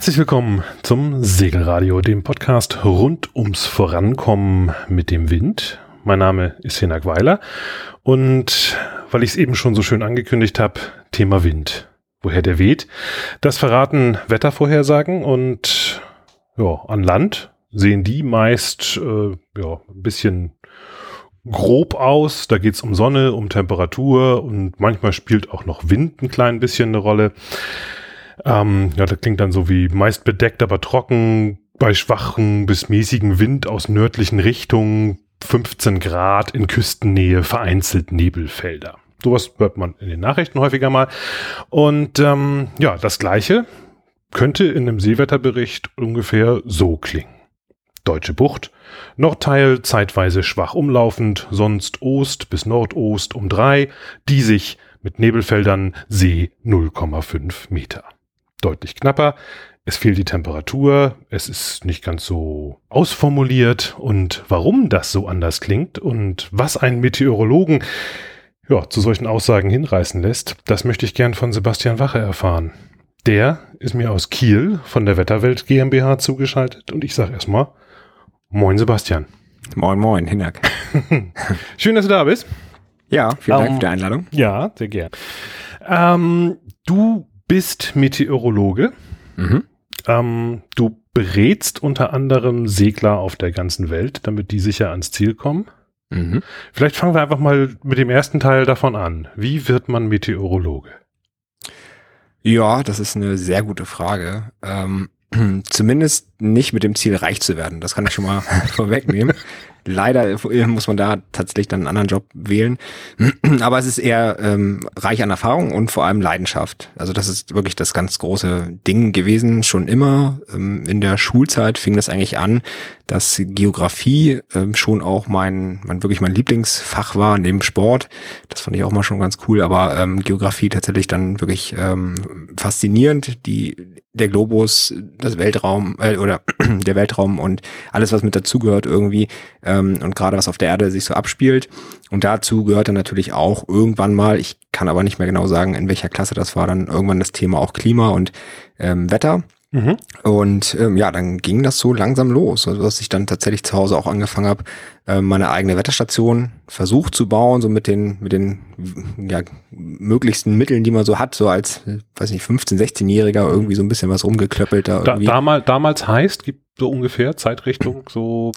Herzlich willkommen zum Segelradio, dem Podcast rund ums Vorankommen mit dem Wind. Mein Name ist Hinak Weiler und weil ich es eben schon so schön angekündigt habe, Thema Wind. Woher der weht, das verraten Wettervorhersagen und ja, an Land sehen die meist äh, ja, ein bisschen grob aus. Da geht's um Sonne, um Temperatur und manchmal spielt auch noch Wind ein klein bisschen eine Rolle. Ähm, ja, das klingt dann so wie meist bedeckt, aber trocken, bei schwachen bis mäßigen Wind aus nördlichen Richtungen, 15 Grad in Küstennähe, vereinzelt Nebelfelder. Sowas hört man in den Nachrichten häufiger mal. Und ähm, ja, das gleiche könnte in einem Seewetterbericht ungefähr so klingen. Deutsche Bucht, Nordteil zeitweise schwach umlaufend, sonst Ost bis Nordost um drei, die sich mit Nebelfeldern See 0,5 Meter deutlich knapper. Es fehlt die Temperatur, es ist nicht ganz so ausformuliert und warum das so anders klingt und was einen Meteorologen ja, zu solchen Aussagen hinreißen lässt, das möchte ich gern von Sebastian Wache erfahren. Der ist mir aus Kiel von der Wetterwelt GmbH zugeschaltet und ich sage erstmal Moin Sebastian. Moin Moin, Hinak. Schön, dass du da bist. Ja, vielen Dank um, für die Einladung. Ja, sehr gern. Ähm, du bist Meteorologe. Mhm. Ähm, du berätst unter anderem Segler auf der ganzen Welt, damit die sicher ans Ziel kommen. Mhm. Vielleicht fangen wir einfach mal mit dem ersten Teil davon an. Wie wird man Meteorologe? Ja, das ist eine sehr gute Frage. Ähm, zumindest nicht mit dem Ziel, reich zu werden. Das kann ich schon mal vorwegnehmen. Leider muss man da tatsächlich dann einen anderen Job wählen. Aber es ist eher ähm, reich an Erfahrung und vor allem Leidenschaft. Also das ist wirklich das ganz große Ding gewesen, schon immer. Ähm, in der Schulzeit fing das eigentlich an, dass Geografie ähm, schon auch mein, mein wirklich mein Lieblingsfach war neben Sport. Das fand ich auch mal schon ganz cool. Aber ähm, Geografie tatsächlich dann wirklich ähm, faszinierend. Die der Globus, das Weltraum äh, oder der Weltraum und alles, was mit dazugehört irgendwie ähm, und gerade was auf der Erde sich so abspielt. Und dazu gehört dann natürlich auch irgendwann mal, ich kann aber nicht mehr genau sagen, in welcher Klasse das war, dann irgendwann das Thema auch Klima und ähm, Wetter. Mhm. Und ähm, ja, dann ging das so langsam los, also dass ich dann tatsächlich zu Hause auch angefangen habe, äh, meine eigene Wetterstation versucht zu bauen, so mit den mit den ja, möglichsten Mitteln, die man so hat, so als weiß nicht 15, 16-Jähriger irgendwie so ein bisschen was rumgeklöppelt da. Irgendwie. Da, damals, damals heißt, gibt so ungefähr Zeitrichtung so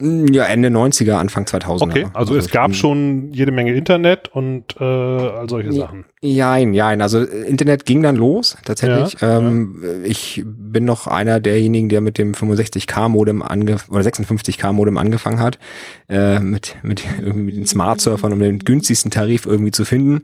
ja, Ende 90er, Anfang 2000er. Okay, also, also es gab schon jede Menge Internet und äh, all solche Sachen. Jein, jein. Also Internet ging dann los, tatsächlich. Ja, ähm, ja. Ich bin noch einer derjenigen, der mit dem 65K-Modem ange oder 56K-Modem angefangen hat, äh, mit, mit irgendwie den Smart-Surfern, um den günstigsten Tarif irgendwie zu finden,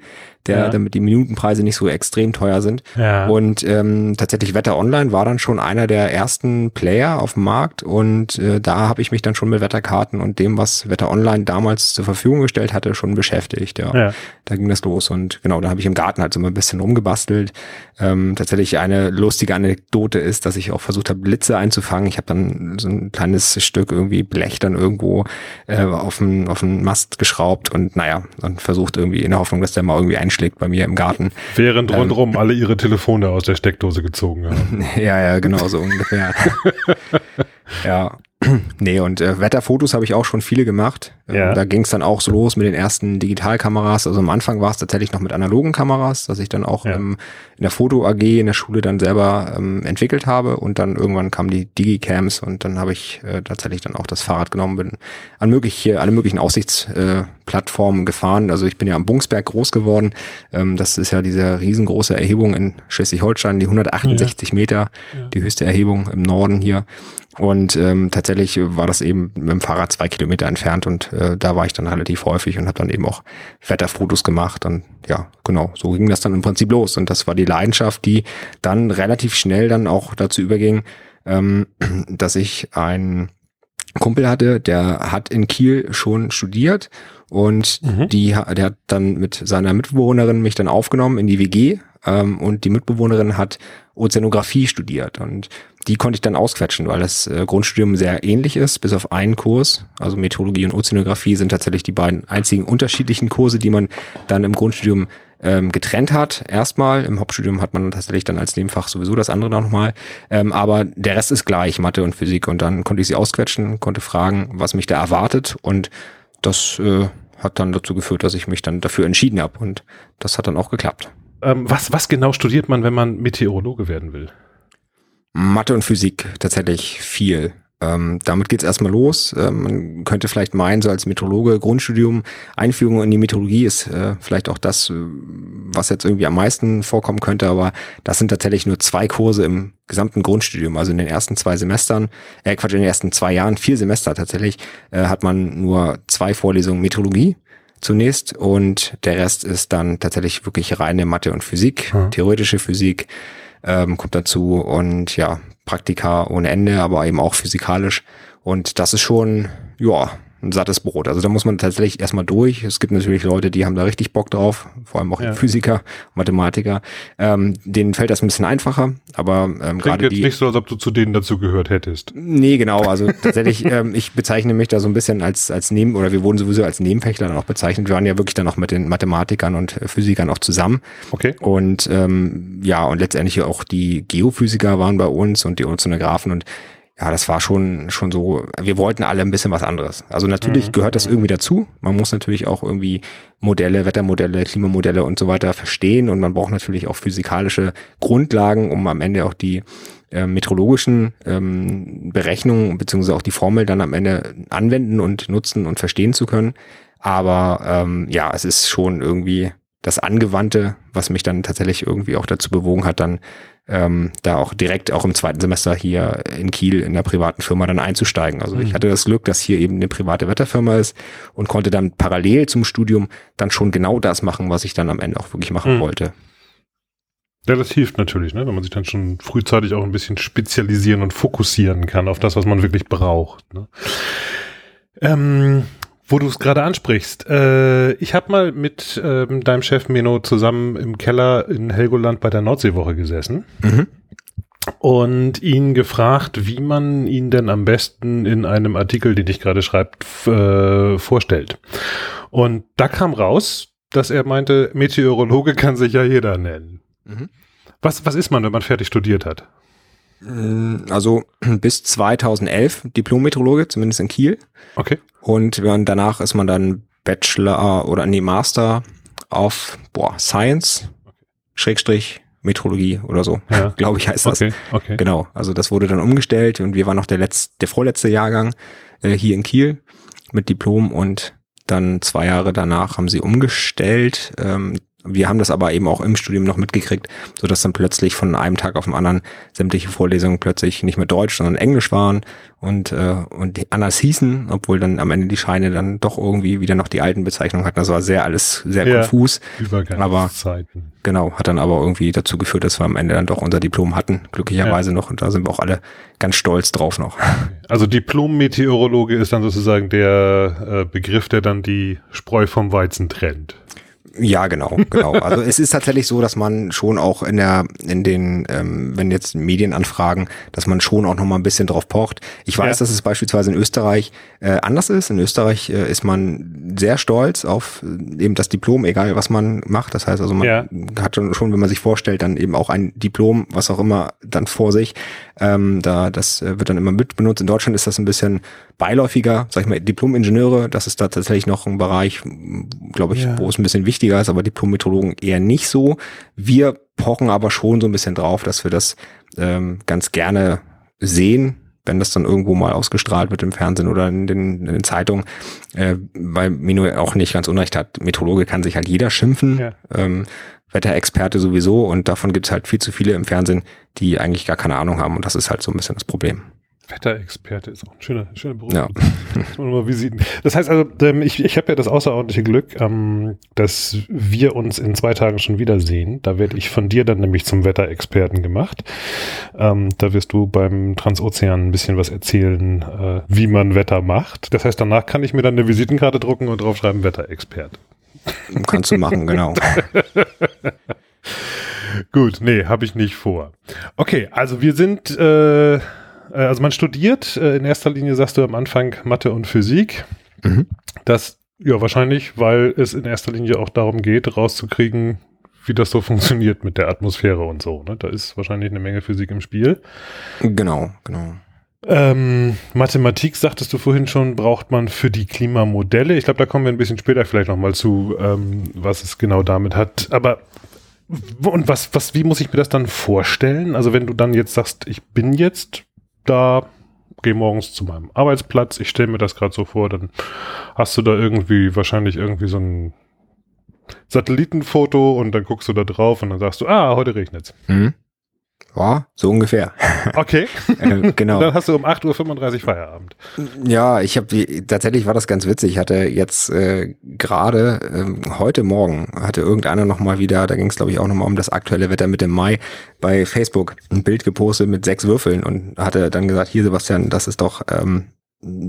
der, ja. damit die Minutenpreise nicht so extrem teuer sind. Ja. Und ähm, tatsächlich Wetter Online war dann schon einer der ersten Player auf dem Markt und äh, da habe ich mich dann schon mit Wetterkarten und dem, was Wetter Online damals zur Verfügung gestellt hatte, schon beschäftigt. Ja, ja. da ging das los und genau, da habe ich im Garten halt so ein bisschen rumgebastelt. Ähm, tatsächlich eine lustige Anekdote ist, dass ich auch versucht habe, Blitze einzufangen. Ich habe dann so ein kleines Stück irgendwie Blech dann irgendwo äh, auf den auf Mast geschraubt und naja, und versucht irgendwie in der Hoffnung, dass der mal irgendwie einschlägt bei mir im Garten. Während ähm, rundherum alle ihre Telefone aus der Steckdose gezogen haben. ja, ja, genau so ungefähr. ja, nee, und äh, Wetterfotos habe ich auch schon viele gemacht. Ähm, ja. da ging es dann auch so los mit den ersten Digitalkameras. Also am Anfang war es tatsächlich noch mit analogen Kameras, dass ich dann auch ja. ähm, in der Foto AG in der Schule dann selber ähm, entwickelt habe und dann irgendwann kamen die Digicams und dann habe ich äh, tatsächlich dann auch das Fahrrad genommen, bin an mögliche, alle möglichen Aussichtsplattformen äh, gefahren. Also ich bin ja am Bungsberg groß geworden. Ähm, das ist ja diese riesengroße Erhebung in Schleswig-Holstein, die 168 ja. Meter, die höchste Erhebung im Norden hier. Und ähm, tatsächlich war das eben mit dem Fahrrad zwei Kilometer entfernt und äh, da war ich dann relativ häufig und habe dann eben auch Wetterfotos gemacht. Und ja, genau, so ging das dann im Prinzip los. Und das war die Leidenschaft, die dann relativ schnell dann auch dazu überging, ähm, dass ich einen Kumpel hatte, der hat in Kiel schon studiert und mhm. die, der hat dann mit seiner Mitbewohnerin mich dann aufgenommen in die WG ähm, und die Mitbewohnerin hat Ozeanographie studiert und die konnte ich dann ausquetschen, weil das äh, Grundstudium sehr ähnlich ist, bis auf einen Kurs. Also Meteorologie und Ozeanographie sind tatsächlich die beiden einzigen unterschiedlichen Kurse, die man dann im Grundstudium ähm, getrennt hat. Erstmal im Hauptstudium hat man tatsächlich dann als Nebenfach sowieso das andere nochmal. Ähm, aber der Rest ist gleich, Mathe und Physik. Und dann konnte ich sie ausquetschen, konnte fragen, was mich da erwartet. Und das äh, hat dann dazu geführt, dass ich mich dann dafür entschieden habe. Und das hat dann auch geklappt. Ähm, was, was genau studiert man, wenn man Meteorologe werden will? Mathe und Physik tatsächlich viel. Ähm, damit geht's erstmal los. Ähm, man könnte vielleicht meinen, so als Meteorologe, Grundstudium, Einführung in die Meteorologie ist äh, vielleicht auch das, äh, was jetzt irgendwie am meisten vorkommen könnte, aber das sind tatsächlich nur zwei Kurse im gesamten Grundstudium. Also in den ersten zwei Semestern, äh Quatsch, in den ersten zwei Jahren, vier Semester tatsächlich, äh, hat man nur zwei Vorlesungen Meteorologie zunächst und der Rest ist dann tatsächlich wirklich reine Mathe und Physik, mhm. theoretische Physik ähm, kommt dazu und ja, Praktika ohne Ende, aber eben auch physikalisch. Und das ist schon, ja, ein sattes Brot. Also da muss man tatsächlich erstmal durch. Es gibt natürlich Leute, die haben da richtig Bock drauf, vor allem auch ja. Physiker, Mathematiker. Ähm, denen fällt das ein bisschen einfacher, aber ähm, gerade jetzt die. nicht so, als ob du zu denen dazu gehört hättest. Nee, genau. Also tatsächlich, ähm, ich bezeichne mich da so ein bisschen als als Neben oder wir wurden sowieso als Nebenfächler dann auch bezeichnet. Wir waren ja wirklich dann auch mit den Mathematikern und Physikern auch zusammen. Okay. Und ähm, ja und letztendlich auch die Geophysiker waren bei uns und die Ozeanographen und ja, das war schon, schon so, wir wollten alle ein bisschen was anderes. Also natürlich mhm. gehört das irgendwie dazu. Man muss natürlich auch irgendwie Modelle, Wettermodelle, Klimamodelle und so weiter verstehen und man braucht natürlich auch physikalische Grundlagen, um am Ende auch die äh, meteorologischen ähm, Berechnungen beziehungsweise auch die Formel dann am Ende anwenden und nutzen und verstehen zu können. Aber ähm, ja, es ist schon irgendwie das Angewandte, was mich dann tatsächlich irgendwie auch dazu bewogen hat, dann ähm, da auch direkt auch im zweiten Semester hier in Kiel in der privaten Firma dann einzusteigen. Also mhm. ich hatte das Glück, dass hier eben eine private Wetterfirma ist und konnte dann parallel zum Studium dann schon genau das machen, was ich dann am Ende auch wirklich machen mhm. wollte. Ja, das hilft natürlich, ne? wenn man sich dann schon frühzeitig auch ein bisschen spezialisieren und fokussieren kann auf das, was man wirklich braucht. Ne? Ähm, wo du es gerade ansprichst, äh, ich habe mal mit ähm, deinem Chef Meno zusammen im Keller in Helgoland bei der Nordseewoche gesessen mhm. und ihn gefragt, wie man ihn denn am besten in einem Artikel, den ich gerade schreibt, äh, vorstellt. Und da kam raus, dass er meinte, Meteorologe kann sich ja jeder nennen. Mhm. Was, was ist man, wenn man fertig studiert hat? Mm, also bis 2011 Diplom-Meteorologe, zumindest in Kiel. Okay. Und danach ist man dann Bachelor oder nee, Master auf boah, Science, Schrägstrich, Metrologie oder so, ja. glaube ich heißt das. Okay, okay. Genau, also das wurde dann umgestellt und wir waren noch der letzte, der vorletzte Jahrgang äh, hier in Kiel mit Diplom und dann zwei Jahre danach haben sie umgestellt. Ähm, wir haben das aber eben auch im Studium noch mitgekriegt, so dass dann plötzlich von einem Tag auf den anderen sämtliche Vorlesungen plötzlich nicht mehr Deutsch, sondern Englisch waren und äh, und anders hießen, obwohl dann am Ende die Scheine dann doch irgendwie wieder noch die alten Bezeichnungen hatten. Das war sehr alles sehr ja, konfus. Aber genau hat dann aber irgendwie dazu geführt, dass wir am Ende dann doch unser Diplom hatten, glücklicherweise ja. noch und da sind wir auch alle ganz stolz drauf noch. Also Diplom-Meteorologe ist dann sozusagen der äh, Begriff, der dann die Spreu vom Weizen trennt. Ja, genau, genau. Also es ist tatsächlich so, dass man schon auch in der, in den, ähm, wenn jetzt Medien anfragen, dass man schon auch noch mal ein bisschen drauf pocht. Ich weiß, ja. dass es beispielsweise in Österreich äh, anders ist. In Österreich äh, ist man sehr stolz auf äh, eben das Diplom, egal was man macht. Das heißt also, man ja. hat schon, wenn man sich vorstellt, dann eben auch ein Diplom, was auch immer, dann vor sich. Ähm, da, das äh, wird dann immer mit benutzt. In Deutschland ist das ein bisschen beiläufiger, sag ich mal, Diplom-Ingenieure, das ist da tatsächlich noch ein Bereich, glaube ich, ja. wo es ein bisschen wichtiger ist, aber Diplom-Metrologen eher nicht so. Wir pochen aber schon so ein bisschen drauf, dass wir das ähm, ganz gerne sehen, wenn das dann irgendwo mal ausgestrahlt wird im Fernsehen oder in den, in den Zeitungen, äh, weil Mino auch nicht ganz unrecht hat. Metrologe kann sich halt jeder schimpfen, ja. ähm, Wetterexperte sowieso und davon gibt es halt viel zu viele im Fernsehen, die eigentlich gar keine Ahnung haben und das ist halt so ein bisschen das Problem. Wetterexperte ist auch ein schöner, schöner Beruf. Ja. Das heißt also, ähm, ich, ich habe ja das außerordentliche Glück, ähm, dass wir uns in zwei Tagen schon wiedersehen. Da werde ich von dir dann nämlich zum Wetterexperten gemacht. Ähm, da wirst du beim Transozean ein bisschen was erzählen, äh, wie man Wetter macht. Das heißt, danach kann ich mir dann eine Visitenkarte drucken und draufschreiben Wetterexpert. Kannst du machen, genau. Gut, nee, habe ich nicht vor. Okay, also wir sind äh, also man studiert äh, in erster Linie, sagst du am Anfang, Mathe und Physik. Mhm. Das, ja, wahrscheinlich, weil es in erster Linie auch darum geht, rauszukriegen, wie das so funktioniert mit der Atmosphäre und so. Ne? Da ist wahrscheinlich eine Menge Physik im Spiel. Genau, genau. Ähm, Mathematik, sagtest du vorhin schon, braucht man für die Klimamodelle. Ich glaube, da kommen wir ein bisschen später vielleicht nochmal zu, ähm, was es genau damit hat. Aber und was, was, wie muss ich mir das dann vorstellen? Also wenn du dann jetzt sagst, ich bin jetzt da, gehe morgens zu meinem Arbeitsplatz, ich stelle mir das gerade so vor, dann hast du da irgendwie wahrscheinlich irgendwie so ein Satellitenfoto und dann guckst du da drauf und dann sagst du, ah, heute regnet's. Mhm. Ja, so ungefähr. Okay. äh, genau. dann hast du um 8.35 Uhr Feierabend. Ja, ich habe tatsächlich war das ganz witzig. Ich hatte jetzt äh, gerade ähm, heute Morgen hatte irgendeiner nochmal wieder, da ging es glaube ich auch nochmal um das aktuelle Wetter mit dem Mai bei Facebook ein Bild gepostet mit sechs Würfeln und hatte dann gesagt, hier Sebastian, das ist doch ähm,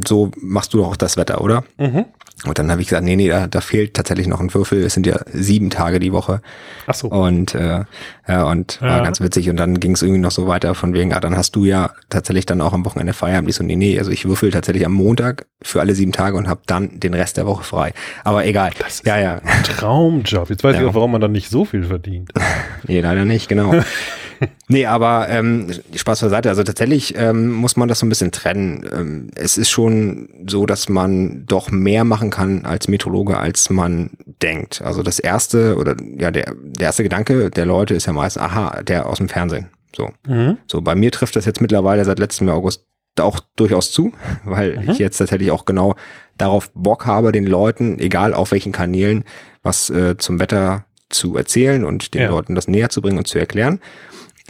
so machst du doch auch das Wetter, oder? Mhm. Und dann habe ich gesagt, nee, nee, da, da fehlt tatsächlich noch ein Würfel. Es sind ja sieben Tage die Woche. Ach so. Und äh, ja, und ja. war ganz witzig. Und dann ging es irgendwie noch so weiter von wegen, ah, dann hast du ja tatsächlich dann auch am Wochenende Feierabend. Ich so, nee, nee, also ich würfel tatsächlich am Montag für alle sieben Tage und habe dann den Rest der Woche frei. Aber egal. Das ist ja, ja. ein Traumjob. Jetzt weiß ja. ich auch, warum man dann nicht so viel verdient. nee, leider nicht, genau. nee, aber ähm, Spaß beiseite. Also tatsächlich ähm, muss man das so ein bisschen trennen. Ähm, es ist schon so, dass man doch mehr machen kann als Meteorologe, als man denkt. Also das erste oder ja der, der erste Gedanke der Leute ist ja meist, aha, der aus dem Fernsehen. So, mhm. so bei mir trifft das jetzt mittlerweile seit letztem Jahr August auch durchaus zu, weil mhm. ich jetzt tatsächlich auch genau darauf Bock habe, den Leuten, egal auf welchen Kanälen, was äh, zum Wetter zu erzählen und den ja. Leuten das näher zu bringen und zu erklären.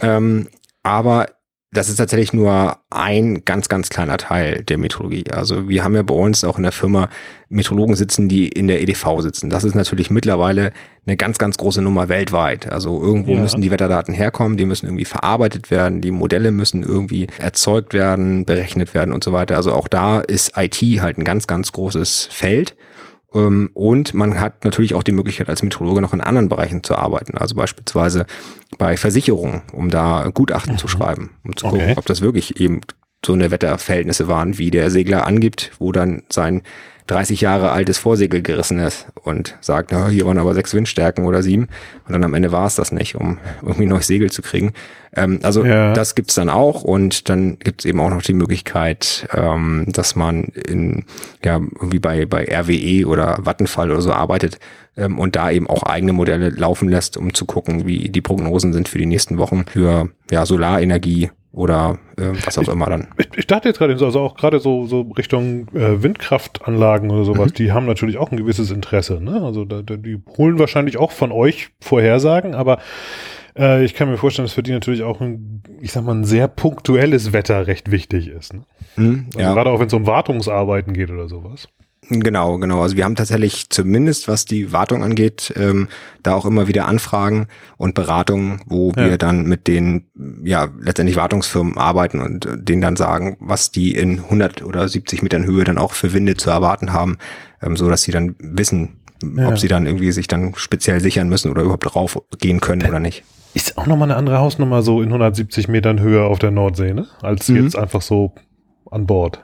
Ähm, aber das ist tatsächlich nur ein ganz, ganz kleiner Teil der Metrologie. Also wir haben ja bei uns auch in der Firma Metrologen sitzen, die in der EDV sitzen. Das ist natürlich mittlerweile eine ganz, ganz große Nummer weltweit. Also irgendwo ja. müssen die Wetterdaten herkommen, die müssen irgendwie verarbeitet werden, die Modelle müssen irgendwie erzeugt werden, berechnet werden und so weiter. Also auch da ist IT halt ein ganz, ganz großes Feld. Ähm, und man hat natürlich auch die Möglichkeit, als Meteorologe noch in anderen Bereichen zu arbeiten. Also beispielsweise bei Versicherungen, um da Gutachten mhm. zu schreiben, um zu okay. gucken, ob das wirklich eben so eine Wetterverhältnisse waren, wie der Segler angibt, wo dann sein 30 Jahre altes Vorsegel gerissen ist und sagt, na, hier waren aber sechs Windstärken oder sieben und dann am Ende war es das nicht, um irgendwie neues Segel zu kriegen. Ähm, also ja. das gibt's dann auch und dann gibt's eben auch noch die Möglichkeit, ähm, dass man in ja irgendwie bei bei RWE oder Vattenfall oder so arbeitet ähm, und da eben auch eigene Modelle laufen lässt, um zu gucken, wie die Prognosen sind für die nächsten Wochen für ja Solarenergie oder äh, was auch ich, immer dann. Ich, ich dachte jetzt gerade, also auch gerade so, so Richtung äh, Windkraftanlagen oder sowas, mhm. die haben natürlich auch ein gewisses Interesse. Ne? Also da, die holen wahrscheinlich auch von euch Vorhersagen, aber äh, ich kann mir vorstellen, dass für die natürlich auch ein, ich sag mal, ein sehr punktuelles Wetter recht wichtig ist. Ne? Mhm, also ja. Gerade auch wenn es um Wartungsarbeiten geht oder sowas. Genau, genau. Also wir haben tatsächlich zumindest, was die Wartung angeht, ähm, da auch immer wieder Anfragen und Beratungen, wo ja. wir dann mit den, ja, letztendlich Wartungsfirmen arbeiten und denen dann sagen, was die in 100 oder 70 Metern Höhe dann auch für Winde zu erwarten haben, ähm, so dass sie dann wissen, ja. ob sie dann irgendwie sich dann speziell sichern müssen oder überhaupt drauf gehen können oder nicht. Ist auch nochmal eine andere Hausnummer so in 170 Metern Höhe auf der Nordsee, ne? Als mhm. jetzt einfach so an Bord.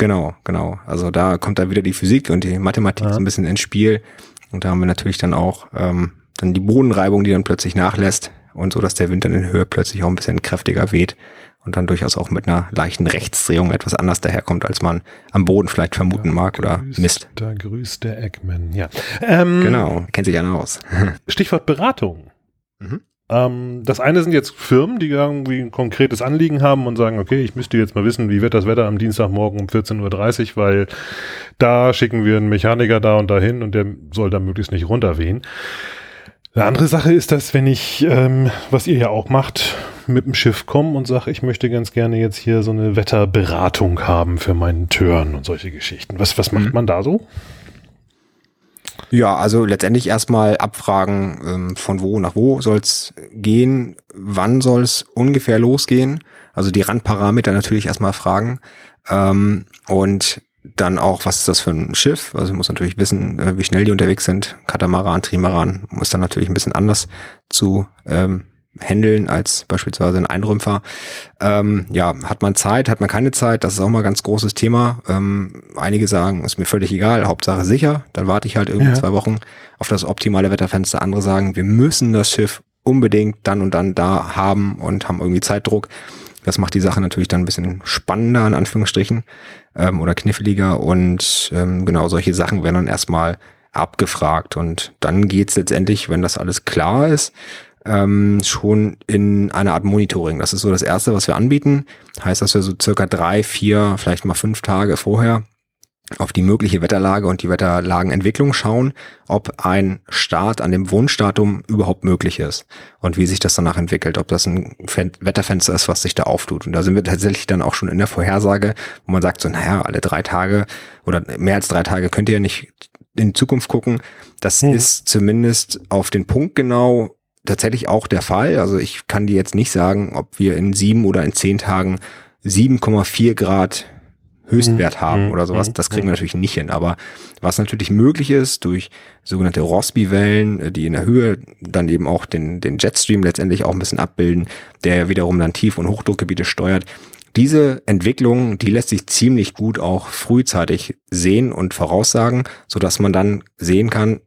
Genau, genau. Also da kommt dann wieder die Physik und die Mathematik ja. so ein bisschen ins Spiel. Und da haben wir natürlich dann auch ähm, dann die Bodenreibung, die dann plötzlich nachlässt und so, dass der Wind dann in Höhe plötzlich auch ein bisschen kräftiger weht und dann durchaus auch mit einer leichten Rechtsdrehung etwas anders daherkommt, als man am Boden vielleicht vermuten da mag oder grüßt, misst. Da grüßt der Eggman, ja. Ähm, genau, kennt sich ja aus. Stichwort Beratung. Mhm. Ähm, das eine sind jetzt Firmen, die irgendwie ein konkretes Anliegen haben und sagen, okay, ich müsste jetzt mal wissen, wie wird das Wetter am Dienstagmorgen um 14.30 Uhr, weil da schicken wir einen Mechaniker da und dahin und der soll da möglichst nicht runterwehen. Eine andere Sache ist, dass wenn ich, ähm, was ihr ja auch macht, mit dem Schiff komme und sage, ich möchte ganz gerne jetzt hier so eine Wetterberatung haben für meinen Turn und solche Geschichten. Was, was macht mhm. man da so? Ja, also letztendlich erstmal abfragen, ähm, von wo nach wo soll's gehen, wann soll's ungefähr losgehen. Also die Randparameter natürlich erstmal fragen. Ähm, und dann auch, was ist das für ein Schiff? Also muss natürlich wissen, äh, wie schnell die unterwegs sind. Katamaran, Trimaran muss dann natürlich ein bisschen anders zu ähm, handeln als beispielsweise ein Einrümpfer. Ähm, ja, hat man Zeit, hat man keine Zeit, das ist auch mal ein ganz großes Thema. Ähm, einige sagen, ist mir völlig egal, Hauptsache sicher, dann warte ich halt irgendwie ja. zwei Wochen auf das optimale Wetterfenster. Andere sagen, wir müssen das Schiff unbedingt dann und dann da haben und haben irgendwie Zeitdruck. Das macht die Sache natürlich dann ein bisschen spannender, in Anführungsstrichen, ähm, oder kniffliger. Und ähm, genau solche Sachen werden dann erstmal abgefragt. Und dann geht's letztendlich, wenn das alles klar ist, ähm, schon in eine Art Monitoring. Das ist so das Erste, was wir anbieten. Heißt, dass wir so circa drei, vier, vielleicht mal fünf Tage vorher auf die mögliche Wetterlage und die Wetterlagenentwicklung schauen, ob ein Start an dem Wunschdatum überhaupt möglich ist und wie sich das danach entwickelt, ob das ein Wetterfenster ist, was sich da auftut. Und da sind wir tatsächlich dann auch schon in der Vorhersage, wo man sagt so, naja, alle drei Tage oder mehr als drei Tage könnt ihr ja nicht in die Zukunft gucken. Das hm. ist zumindest auf den Punkt genau tatsächlich auch der Fall. Also ich kann dir jetzt nicht sagen, ob wir in sieben oder in zehn Tagen 7,4 Grad Höchstwert mhm. haben oder sowas. Mhm. Das kriegen wir natürlich nicht hin. Aber was natürlich möglich ist durch sogenannte Rossby-Wellen, äh, die in der Höhe dann eben auch den, den Jetstream letztendlich auch ein bisschen abbilden, der wiederum dann Tief- und Hochdruckgebiete steuert. Diese Entwicklung, die lässt sich ziemlich gut auch frühzeitig sehen und voraussagen, so dass man dann sehen kann,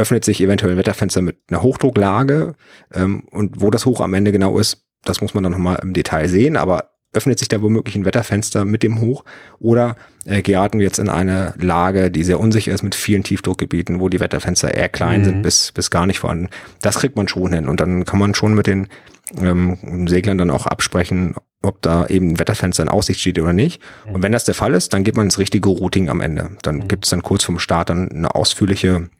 öffnet sich eventuell ein Wetterfenster mit einer Hochdrucklage ähm, und wo das Hoch am Ende genau ist, das muss man dann nochmal im Detail sehen, aber öffnet sich da womöglich ein Wetterfenster mit dem Hoch oder äh, geraten wir jetzt in eine Lage, die sehr unsicher ist mit vielen Tiefdruckgebieten, wo die Wetterfenster eher klein mhm. sind bis, bis gar nicht vorhanden. Das kriegt man schon hin und dann kann man schon mit den ähm, Seglern dann auch absprechen, ob da eben ein Wetterfenster in Aussicht steht oder nicht. Mhm. Und wenn das der Fall ist, dann geht man ins richtige Routing am Ende. Dann mhm. gibt es dann kurz vorm Start dann eine ausführliche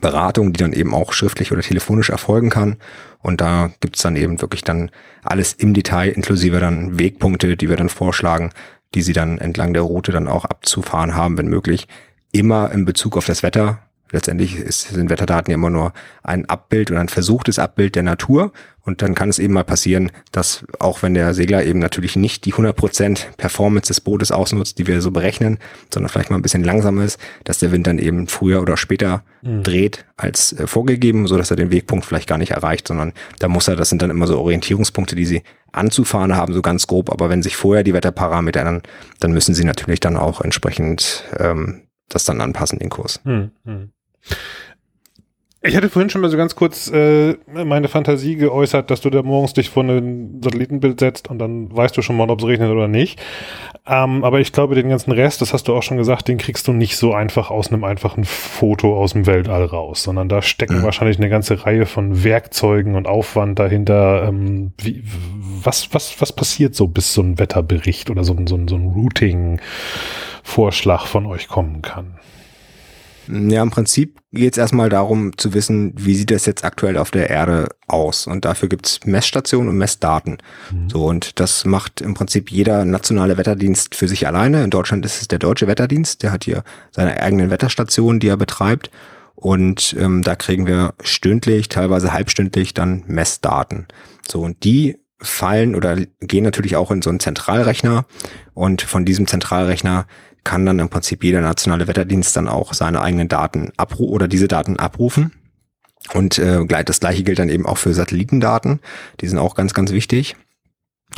Beratung, die dann eben auch schriftlich oder telefonisch erfolgen kann. Und da gibt's dann eben wirklich dann alles im Detail, inklusive dann Wegpunkte, die wir dann vorschlagen, die sie dann entlang der Route dann auch abzufahren haben, wenn möglich. Immer in Bezug auf das Wetter, Letztendlich ist, sind Wetterdaten ja immer nur ein Abbild oder ein versuchtes Abbild der Natur. Und dann kann es eben mal passieren, dass auch wenn der Segler eben natürlich nicht die 100% Performance des Bootes ausnutzt, die wir so berechnen, sondern vielleicht mal ein bisschen langsamer ist, dass der Wind dann eben früher oder später mhm. dreht als äh, vorgegeben, so dass er den Wegpunkt vielleicht gar nicht erreicht, sondern da muss er, das sind dann immer so Orientierungspunkte, die sie anzufahren haben, so ganz grob. Aber wenn sich vorher die Wetterparameter ändern, dann müssen sie natürlich dann auch entsprechend ähm, das dann anpassen, den Kurs. Mhm. Ich hatte vorhin schon mal so ganz kurz äh, meine Fantasie geäußert, dass du da morgens dich vor ein Satellitenbild setzt und dann weißt du schon mal, ob es regnet oder nicht. Ähm, aber ich glaube, den ganzen Rest, das hast du auch schon gesagt, den kriegst du nicht so einfach aus einem einfachen Foto aus dem Weltall raus, sondern da stecken mhm. wahrscheinlich eine ganze Reihe von Werkzeugen und Aufwand dahinter. Ähm, wie, was, was, was passiert so, bis so ein Wetterbericht oder so, so, so ein Routing-Vorschlag von euch kommen kann? Ja, im Prinzip geht es erstmal darum zu wissen, wie sieht das jetzt aktuell auf der Erde aus. Und dafür gibt's Messstationen und Messdaten. Mhm. So, und das macht im Prinzip jeder nationale Wetterdienst für sich alleine. In Deutschland ist es der Deutsche Wetterdienst, der hat hier seine eigenen Wetterstationen, die er betreibt. Und ähm, da kriegen wir stündlich, teilweise halbstündlich dann Messdaten. So, und die fallen oder gehen natürlich auch in so einen Zentralrechner. Und von diesem Zentralrechner kann dann im Prinzip jeder nationale Wetterdienst dann auch seine eigenen Daten abrufen oder diese Daten abrufen. Und äh, das gleiche gilt dann eben auch für Satellitendaten. Die sind auch ganz, ganz wichtig.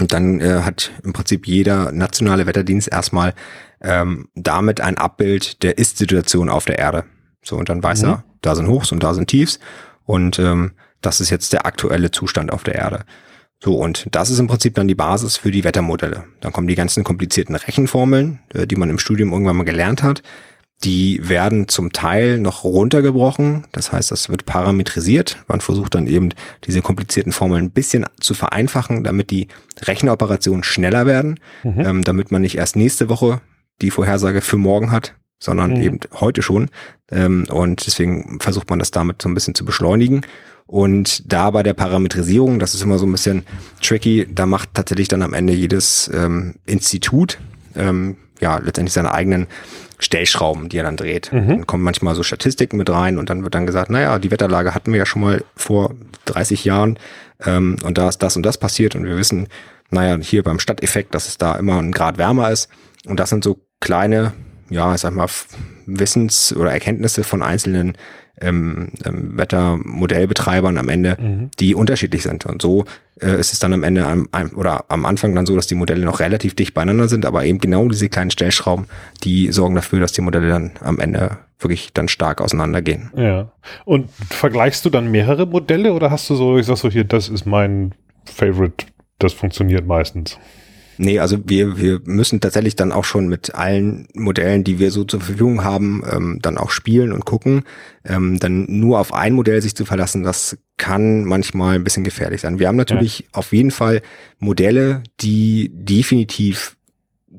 Und dann äh, hat im Prinzip jeder nationale Wetterdienst erstmal ähm, damit ein Abbild der Ist-Situation auf der Erde. So, und dann weiß mhm. er, da sind Hochs und da sind Tiefs. Und ähm, das ist jetzt der aktuelle Zustand auf der Erde. So, und das ist im Prinzip dann die Basis für die Wettermodelle. Dann kommen die ganzen komplizierten Rechenformeln, äh, die man im Studium irgendwann mal gelernt hat. Die werden zum Teil noch runtergebrochen. Das heißt, das wird parametrisiert. Man versucht dann eben diese komplizierten Formeln ein bisschen zu vereinfachen, damit die Rechenoperationen schneller werden, mhm. ähm, damit man nicht erst nächste Woche die Vorhersage für morgen hat, sondern mhm. eben heute schon. Ähm, und deswegen versucht man das damit so ein bisschen zu beschleunigen. Und da bei der Parametrisierung, das ist immer so ein bisschen tricky, da macht tatsächlich dann am Ende jedes ähm, Institut ähm, ja letztendlich seine eigenen Stellschrauben, die er dann dreht. Mhm. Dann kommen manchmal so Statistiken mit rein und dann wird dann gesagt, naja, die Wetterlage hatten wir ja schon mal vor 30 Jahren ähm, und da ist das und das passiert und wir wissen, naja, hier beim Stadteffekt, dass es da immer ein Grad wärmer ist. Und das sind so kleine ja, ich sag mal, Wissens- oder Erkenntnisse von einzelnen ähm, ähm, Wettermodellbetreibern am Ende, mhm. die unterschiedlich sind. Und so äh, ist es dann am Ende am, oder am Anfang dann so, dass die Modelle noch relativ dicht beieinander sind, aber eben genau diese kleinen Stellschrauben, die sorgen dafür, dass die Modelle dann am Ende wirklich dann stark auseinandergehen. Ja. Und vergleichst du dann mehrere Modelle oder hast du so, ich sag so hier, das ist mein Favorite, das funktioniert meistens? Nee, also wir, wir müssen tatsächlich dann auch schon mit allen Modellen, die wir so zur Verfügung haben, ähm, dann auch spielen und gucken. Ähm, dann nur auf ein Modell sich zu verlassen, das kann manchmal ein bisschen gefährlich sein. Wir haben natürlich ja. auf jeden Fall Modelle, die definitiv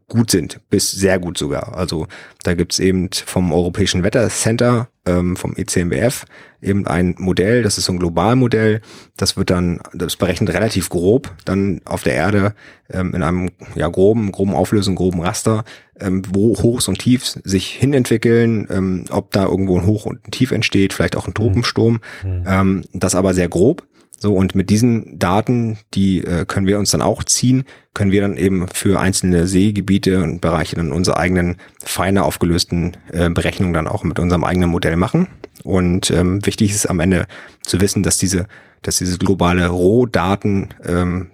gut sind, bis sehr gut sogar. Also da gibt's eben vom Europäischen Wettercenter, ähm, vom ECMWF, eben ein Modell, das ist so ein Globalmodell, das wird dann, das berechnet relativ grob dann auf der Erde ähm, in einem ja groben, groben Auflösung, groben Raster, ähm, wo Hochs und Tiefs sich hinentwickeln, ähm, ob da irgendwo ein Hoch und ein Tief entsteht, vielleicht auch ein Tropensturm, mhm. ähm, das aber sehr grob. So, und mit diesen Daten, die äh, können wir uns dann auch ziehen, können wir dann eben für einzelne Seegebiete und Bereiche dann unsere eigenen feiner aufgelösten äh, Berechnungen dann auch mit unserem eigenen Modell machen. Und ähm, wichtig ist am Ende zu wissen, dass diese, dass diese globale Rohdaten ähm,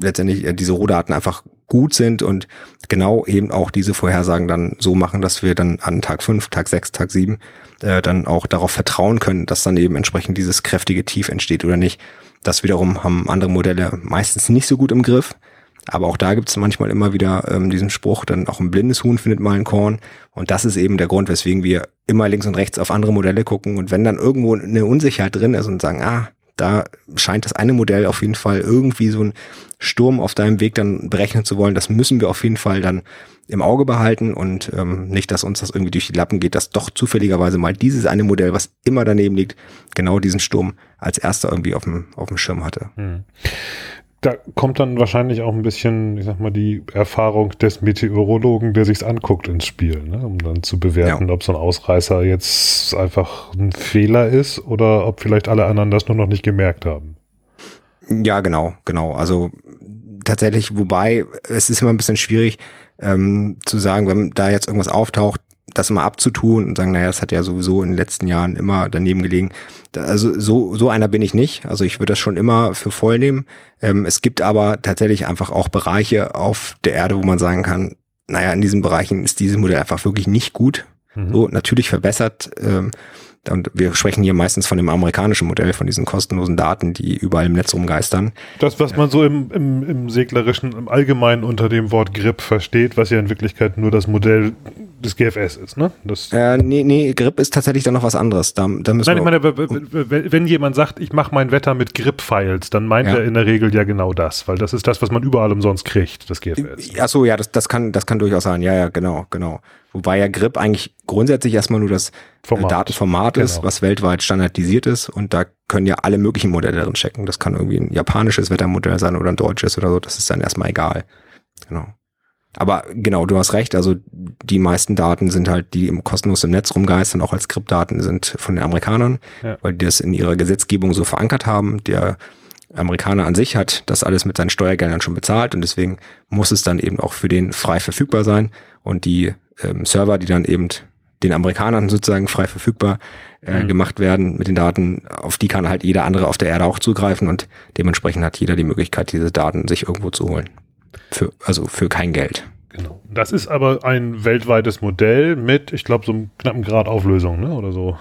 letztendlich äh, diese Rohdaten einfach gut sind und genau eben auch diese Vorhersagen dann so machen, dass wir dann an Tag 5, Tag 6, Tag 7 äh, dann auch darauf vertrauen können, dass dann eben entsprechend dieses kräftige Tief entsteht oder nicht. Das wiederum haben andere Modelle meistens nicht so gut im Griff. Aber auch da gibt es manchmal immer wieder ähm, diesen Spruch, dann auch ein blindes Huhn findet mal ein Korn. Und das ist eben der Grund, weswegen wir immer links und rechts auf andere Modelle gucken. Und wenn dann irgendwo eine Unsicherheit drin ist und sagen, ah, da scheint das eine Modell auf jeden Fall irgendwie so ein Sturm auf deinem Weg dann berechnen zu wollen. Das müssen wir auf jeden Fall dann im Auge behalten und ähm, nicht, dass uns das irgendwie durch die Lappen geht, dass doch zufälligerweise mal dieses eine Modell, was immer daneben liegt, genau diesen Sturm als erster irgendwie auf dem, auf dem Schirm hatte. Hm da kommt dann wahrscheinlich auch ein bisschen, ich sag mal, die Erfahrung des Meteorologen, der sich's anguckt ins Spiel, ne? um dann zu bewerten, ja. ob so ein Ausreißer jetzt einfach ein Fehler ist oder ob vielleicht alle anderen das nur noch nicht gemerkt haben. Ja, genau, genau. Also tatsächlich, wobei es ist immer ein bisschen schwierig ähm, zu sagen, wenn da jetzt irgendwas auftaucht, das mal abzutun und sagen, naja, das hat ja sowieso in den letzten Jahren immer daneben gelegen. Also so, so einer bin ich nicht. Also ich würde das schon immer für voll nehmen. Ähm, es gibt aber tatsächlich einfach auch Bereiche auf der Erde, wo man sagen kann, naja, in diesen Bereichen ist dieses Modell einfach wirklich nicht gut. Mhm. So, natürlich verbessert. Ähm, und wir sprechen hier meistens von dem amerikanischen Modell, von diesen kostenlosen Daten, die überall im Netz rumgeistern. Das, was man so im, im, im seglerischen, im Allgemeinen unter dem Wort GRIP versteht, was ja in Wirklichkeit nur das Modell des GFS ist, ne? Das äh, nee, nee, GRIP ist tatsächlich dann noch was anderes. Da, da müssen Nein, ich meine, wenn jemand sagt, ich mache mein Wetter mit GRIP-Files, dann meint ja. er in der Regel ja genau das, weil das ist das, was man überall umsonst kriegt, das GFS. Ach so, ja, das, das, kann, das kann durchaus sein. Ja, ja, genau, genau. Wobei ja GRIP eigentlich grundsätzlich erstmal nur das äh, Format. Datenformat ist, genau. was weltweit standardisiert ist und da können ja alle möglichen Modelle drin checken. Das kann irgendwie ein japanisches Wettermodell sein oder ein deutsches oder so, das ist dann erstmal egal. Genau. Aber genau, du hast recht, also die meisten Daten sind halt, die im kostenlos im Netz rumgeistern, auch als Skriptdaten sind von den Amerikanern, ja. weil die das in ihrer Gesetzgebung so verankert haben. Der Amerikaner an sich hat das alles mit seinen Steuergeldern schon bezahlt und deswegen muss es dann eben auch für den frei verfügbar sein. Und die ähm, Server, die dann eben den Amerikanern sozusagen frei verfügbar äh, mhm. gemacht werden mit den Daten, auf die kann halt jeder andere auf der Erde auch zugreifen und dementsprechend hat jeder die Möglichkeit, diese Daten sich irgendwo zu holen. Für, also für kein Geld. Genau. Das ist aber ein weltweites Modell mit, ich glaube, so einem knappen Grad Auflösung, ne? Oder so.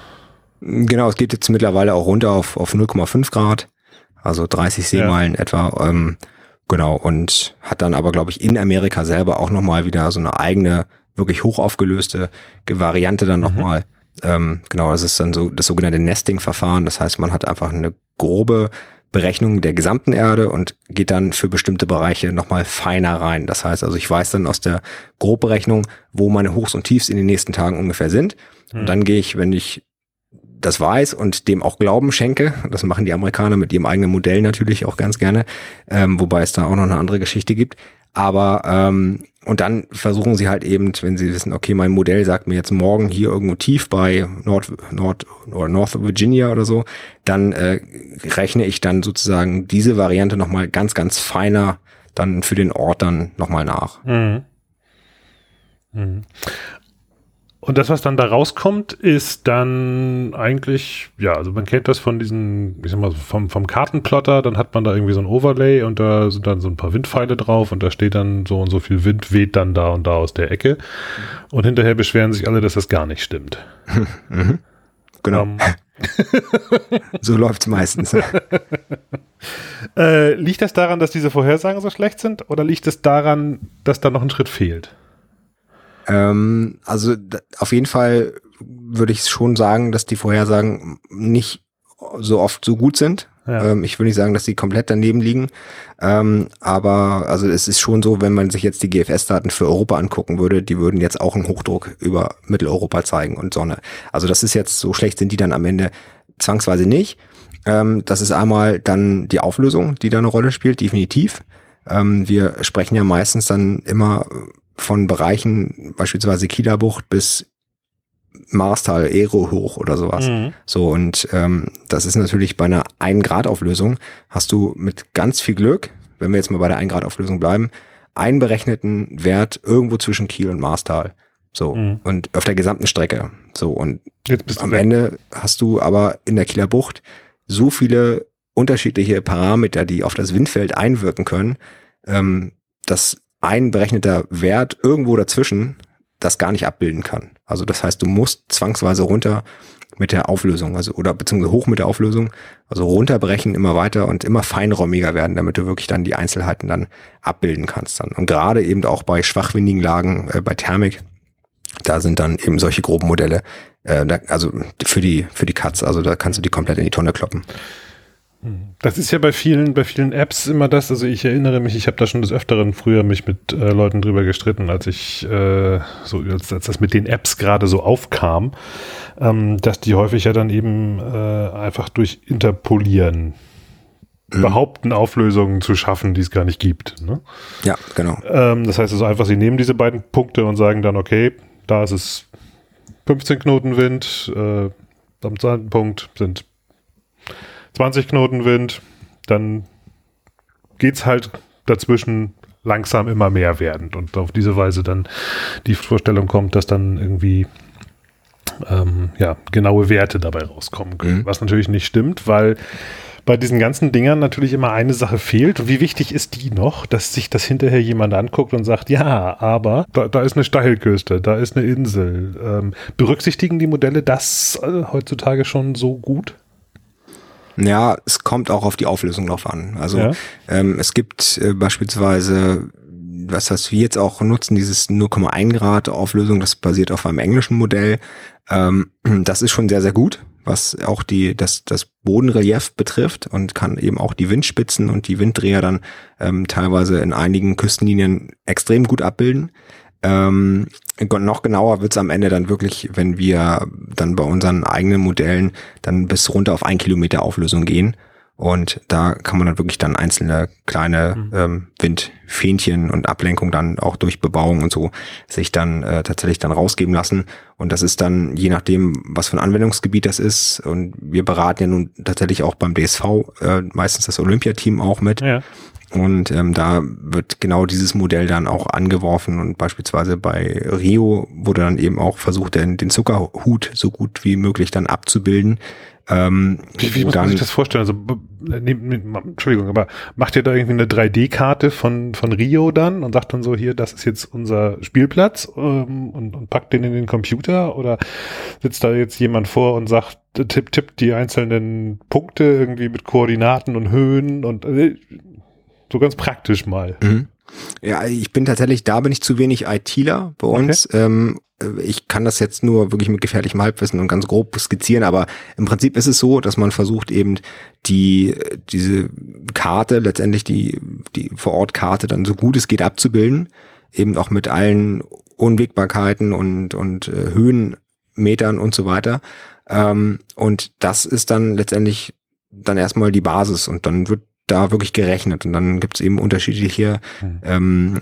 Genau, es geht jetzt mittlerweile auch runter auf, auf 0,5 Grad, also 30 Seemeilen ja. etwa. Ähm, genau, und hat dann aber, glaube ich, in Amerika selber auch nochmal wieder so eine eigene, wirklich hochaufgelöste Variante dann nochmal. Mhm. Ähm, genau, das ist dann so das sogenannte Nesting-Verfahren. Das heißt, man hat einfach eine grobe Berechnung der gesamten Erde und geht dann für bestimmte Bereiche nochmal feiner rein. Das heißt also, ich weiß dann aus der Grobberechnung, wo meine Hochs und Tiefs in den nächsten Tagen ungefähr sind. Und dann gehe ich, wenn ich das weiß und dem auch Glauben schenke, das machen die Amerikaner mit ihrem eigenen Modell natürlich auch ganz gerne, ähm, wobei es da auch noch eine andere Geschichte gibt, aber ähm, und dann versuchen sie halt eben, wenn sie wissen, okay, mein Modell sagt mir jetzt morgen hier irgendwo tief bei Nord, Nord oder North Virginia oder so, dann äh, rechne ich dann sozusagen diese Variante nochmal ganz, ganz feiner dann für den Ort dann nochmal nach. Mhm. Mhm. Und das, was dann da rauskommt, ist dann eigentlich, ja, also man kennt das von diesen, ich sag mal, vom, vom Kartenplotter, dann hat man da irgendwie so ein Overlay und da sind dann so ein paar Windpfeile drauf und da steht dann so und so viel Wind weht dann da und da aus der Ecke. Und hinterher beschweren sich alle, dass das gar nicht stimmt. Mhm. Genau. Um, ähm. so läuft's meistens. äh, liegt das daran, dass diese Vorhersagen so schlecht sind oder liegt es daran, dass da noch ein Schritt fehlt? Ähm, also auf jeden Fall würde ich schon sagen, dass die Vorhersagen nicht so oft so gut sind. Ja. Ähm, ich will nicht sagen, dass die komplett daneben liegen, ähm, aber also es ist schon so, wenn man sich jetzt die GFS-Daten für Europa angucken würde, die würden jetzt auch einen Hochdruck über Mitteleuropa zeigen und Sonne. Also das ist jetzt so schlecht sind die dann am Ende zwangsweise nicht. Ähm, das ist einmal dann die Auflösung, die da eine Rolle spielt, definitiv. Ähm, wir sprechen ja meistens dann immer von Bereichen, beispielsweise Kieler-Bucht bis Marstal, Aero hoch oder sowas. Mhm. So, und ähm, das ist natürlich bei einer 1 Grad Auflösung, hast du mit ganz viel Glück, wenn wir jetzt mal bei der 1 Grad Auflösung bleiben, einen berechneten Wert irgendwo zwischen Kiel und Marstal. So, mhm. und auf der gesamten Strecke. So, und am weg. Ende hast du aber in der Kieler Bucht so viele unterschiedliche Parameter, die auf das Windfeld einwirken können, ähm, dass ein berechneter Wert irgendwo dazwischen das gar nicht abbilden kann. Also das heißt, du musst zwangsweise runter mit der Auflösung, also oder beziehungsweise hoch mit der Auflösung, also runterbrechen immer weiter und immer feinräumiger werden, damit du wirklich dann die Einzelheiten dann abbilden kannst dann. Und gerade eben auch bei schwachwindigen Lagen, äh, bei Thermik, da sind dann eben solche groben Modelle, äh, da, also für die für die Cuts, also da kannst du die komplett in die Tonne kloppen. Das ist ja bei vielen, bei vielen Apps immer das. Also ich erinnere mich, ich habe da schon des Öfteren früher mich mit äh, Leuten drüber gestritten, als ich äh, so als, als das mit den Apps gerade so aufkam, ähm, dass die häufig ja dann eben äh, einfach durch Interpolieren mhm. behaupten, Auflösungen zu schaffen, die es gar nicht gibt. Ne? Ja, genau. Ähm, das heißt also einfach, sie nehmen diese beiden Punkte und sagen dann, okay, da ist es 15 Knoten Wind, äh, am zweiten Punkt sind 20 Knoten Wind, dann geht's halt dazwischen langsam immer mehr werdend und auf diese Weise dann die Vorstellung kommt, dass dann irgendwie ähm, ja, genaue Werte dabei rauskommen können. Mhm. Was natürlich nicht stimmt, weil bei diesen ganzen Dingern natürlich immer eine Sache fehlt. Und wie wichtig ist die noch, dass sich das hinterher jemand anguckt und sagt, ja, aber da, da ist eine Steilküste, da ist eine Insel. Ähm, berücksichtigen die Modelle das äh, heutzutage schon so gut? Ja, es kommt auch auf die Auflösung drauf an. Also ja. ähm, es gibt äh, beispielsweise, was was wir jetzt auch nutzen, dieses 0,1 Grad Auflösung, das basiert auf einem englischen Modell. Ähm, das ist schon sehr, sehr gut, was auch die, das, das Bodenrelief betrifft und kann eben auch die Windspitzen und die Winddreher dann ähm, teilweise in einigen Küstenlinien extrem gut abbilden. Ähm, noch genauer wird's am Ende dann wirklich, wenn wir dann bei unseren eigenen Modellen dann bis runter auf ein Kilometer Auflösung gehen. Und da kann man dann wirklich dann einzelne kleine mhm. ähm, Windfähnchen und Ablenkung dann auch durch Bebauung und so sich dann äh, tatsächlich dann rausgeben lassen. Und das ist dann je nachdem, was für ein Anwendungsgebiet das ist. Und wir beraten ja nun tatsächlich auch beim DSV äh, meistens das Olympiateam auch mit. Ja. Und ähm, da wird genau dieses Modell dann auch angeworfen und beispielsweise bei Rio wurde dann eben auch versucht, den, den Zuckerhut so gut wie möglich dann abzubilden. Ähm, wie, wie muss dann, man sich das vorstellen? Also, ne, ne, Entschuldigung, aber macht ihr da irgendwie eine 3D-Karte von, von Rio dann und sagt dann so, hier, das ist jetzt unser Spielplatz ähm, und, und packt den in den Computer? Oder sitzt da jetzt jemand vor und sagt, tipp, tipp die einzelnen Punkte irgendwie mit Koordinaten und Höhen und äh, so ganz praktisch mal. Mhm. Ja, ich bin tatsächlich, da bin ich zu wenig ITler bei uns. Okay. Ähm, ich kann das jetzt nur wirklich mit gefährlichem Halbwissen und ganz grob skizzieren, aber im Prinzip ist es so, dass man versucht eben die, diese Karte, letztendlich die, die Vor-Ort-Karte dann so gut es geht abzubilden, eben auch mit allen Unwägbarkeiten und, und äh, Höhenmetern und so weiter. Ähm, und das ist dann letztendlich dann erstmal die Basis und dann wird da wirklich gerechnet. Und dann gibt es eben unterschiedliche hm. ähm,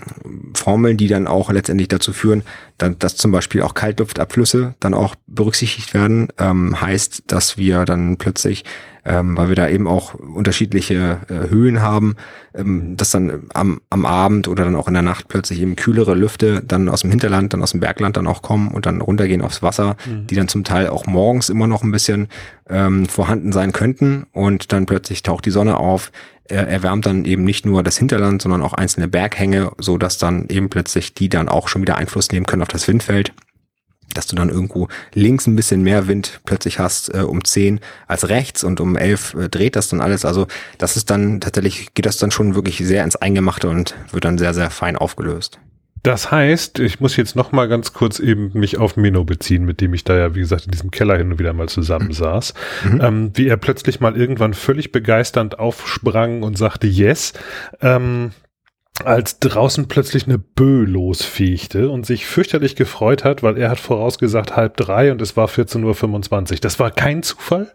Formeln, die dann auch letztendlich dazu führen, dass, dass zum Beispiel auch Kaltluftabflüsse dann auch berücksichtigt werden. Ähm, heißt, dass wir dann plötzlich ähm, weil wir da eben auch unterschiedliche äh, Höhen haben, ähm, dass dann am, am Abend oder dann auch in der Nacht plötzlich eben kühlere Lüfte dann aus dem Hinterland, dann aus dem Bergland dann auch kommen und dann runtergehen aufs Wasser, mhm. die dann zum Teil auch morgens immer noch ein bisschen ähm, vorhanden sein könnten. Und dann plötzlich taucht die Sonne auf, er erwärmt dann eben nicht nur das Hinterland, sondern auch einzelne Berghänge, so dass dann eben plötzlich die dann auch schon wieder Einfluss nehmen können auf das Windfeld dass du dann irgendwo links ein bisschen mehr Wind plötzlich hast äh, um 10 als rechts und um 11 äh, dreht das dann alles. Also das ist dann tatsächlich, geht das dann schon wirklich sehr ins Eingemachte und wird dann sehr, sehr fein aufgelöst. Das heißt, ich muss jetzt noch mal ganz kurz eben mich auf Mino beziehen, mit dem ich da ja, wie gesagt, in diesem Keller hin und wieder mal zusammensaß. Mhm. Ähm, wie er plötzlich mal irgendwann völlig begeisternd aufsprang und sagte Yes. Ähm, als draußen plötzlich eine Bö losfiechte und sich fürchterlich gefreut hat, weil er hat vorausgesagt halb drei und es war 14.25 Uhr. Das war kein Zufall?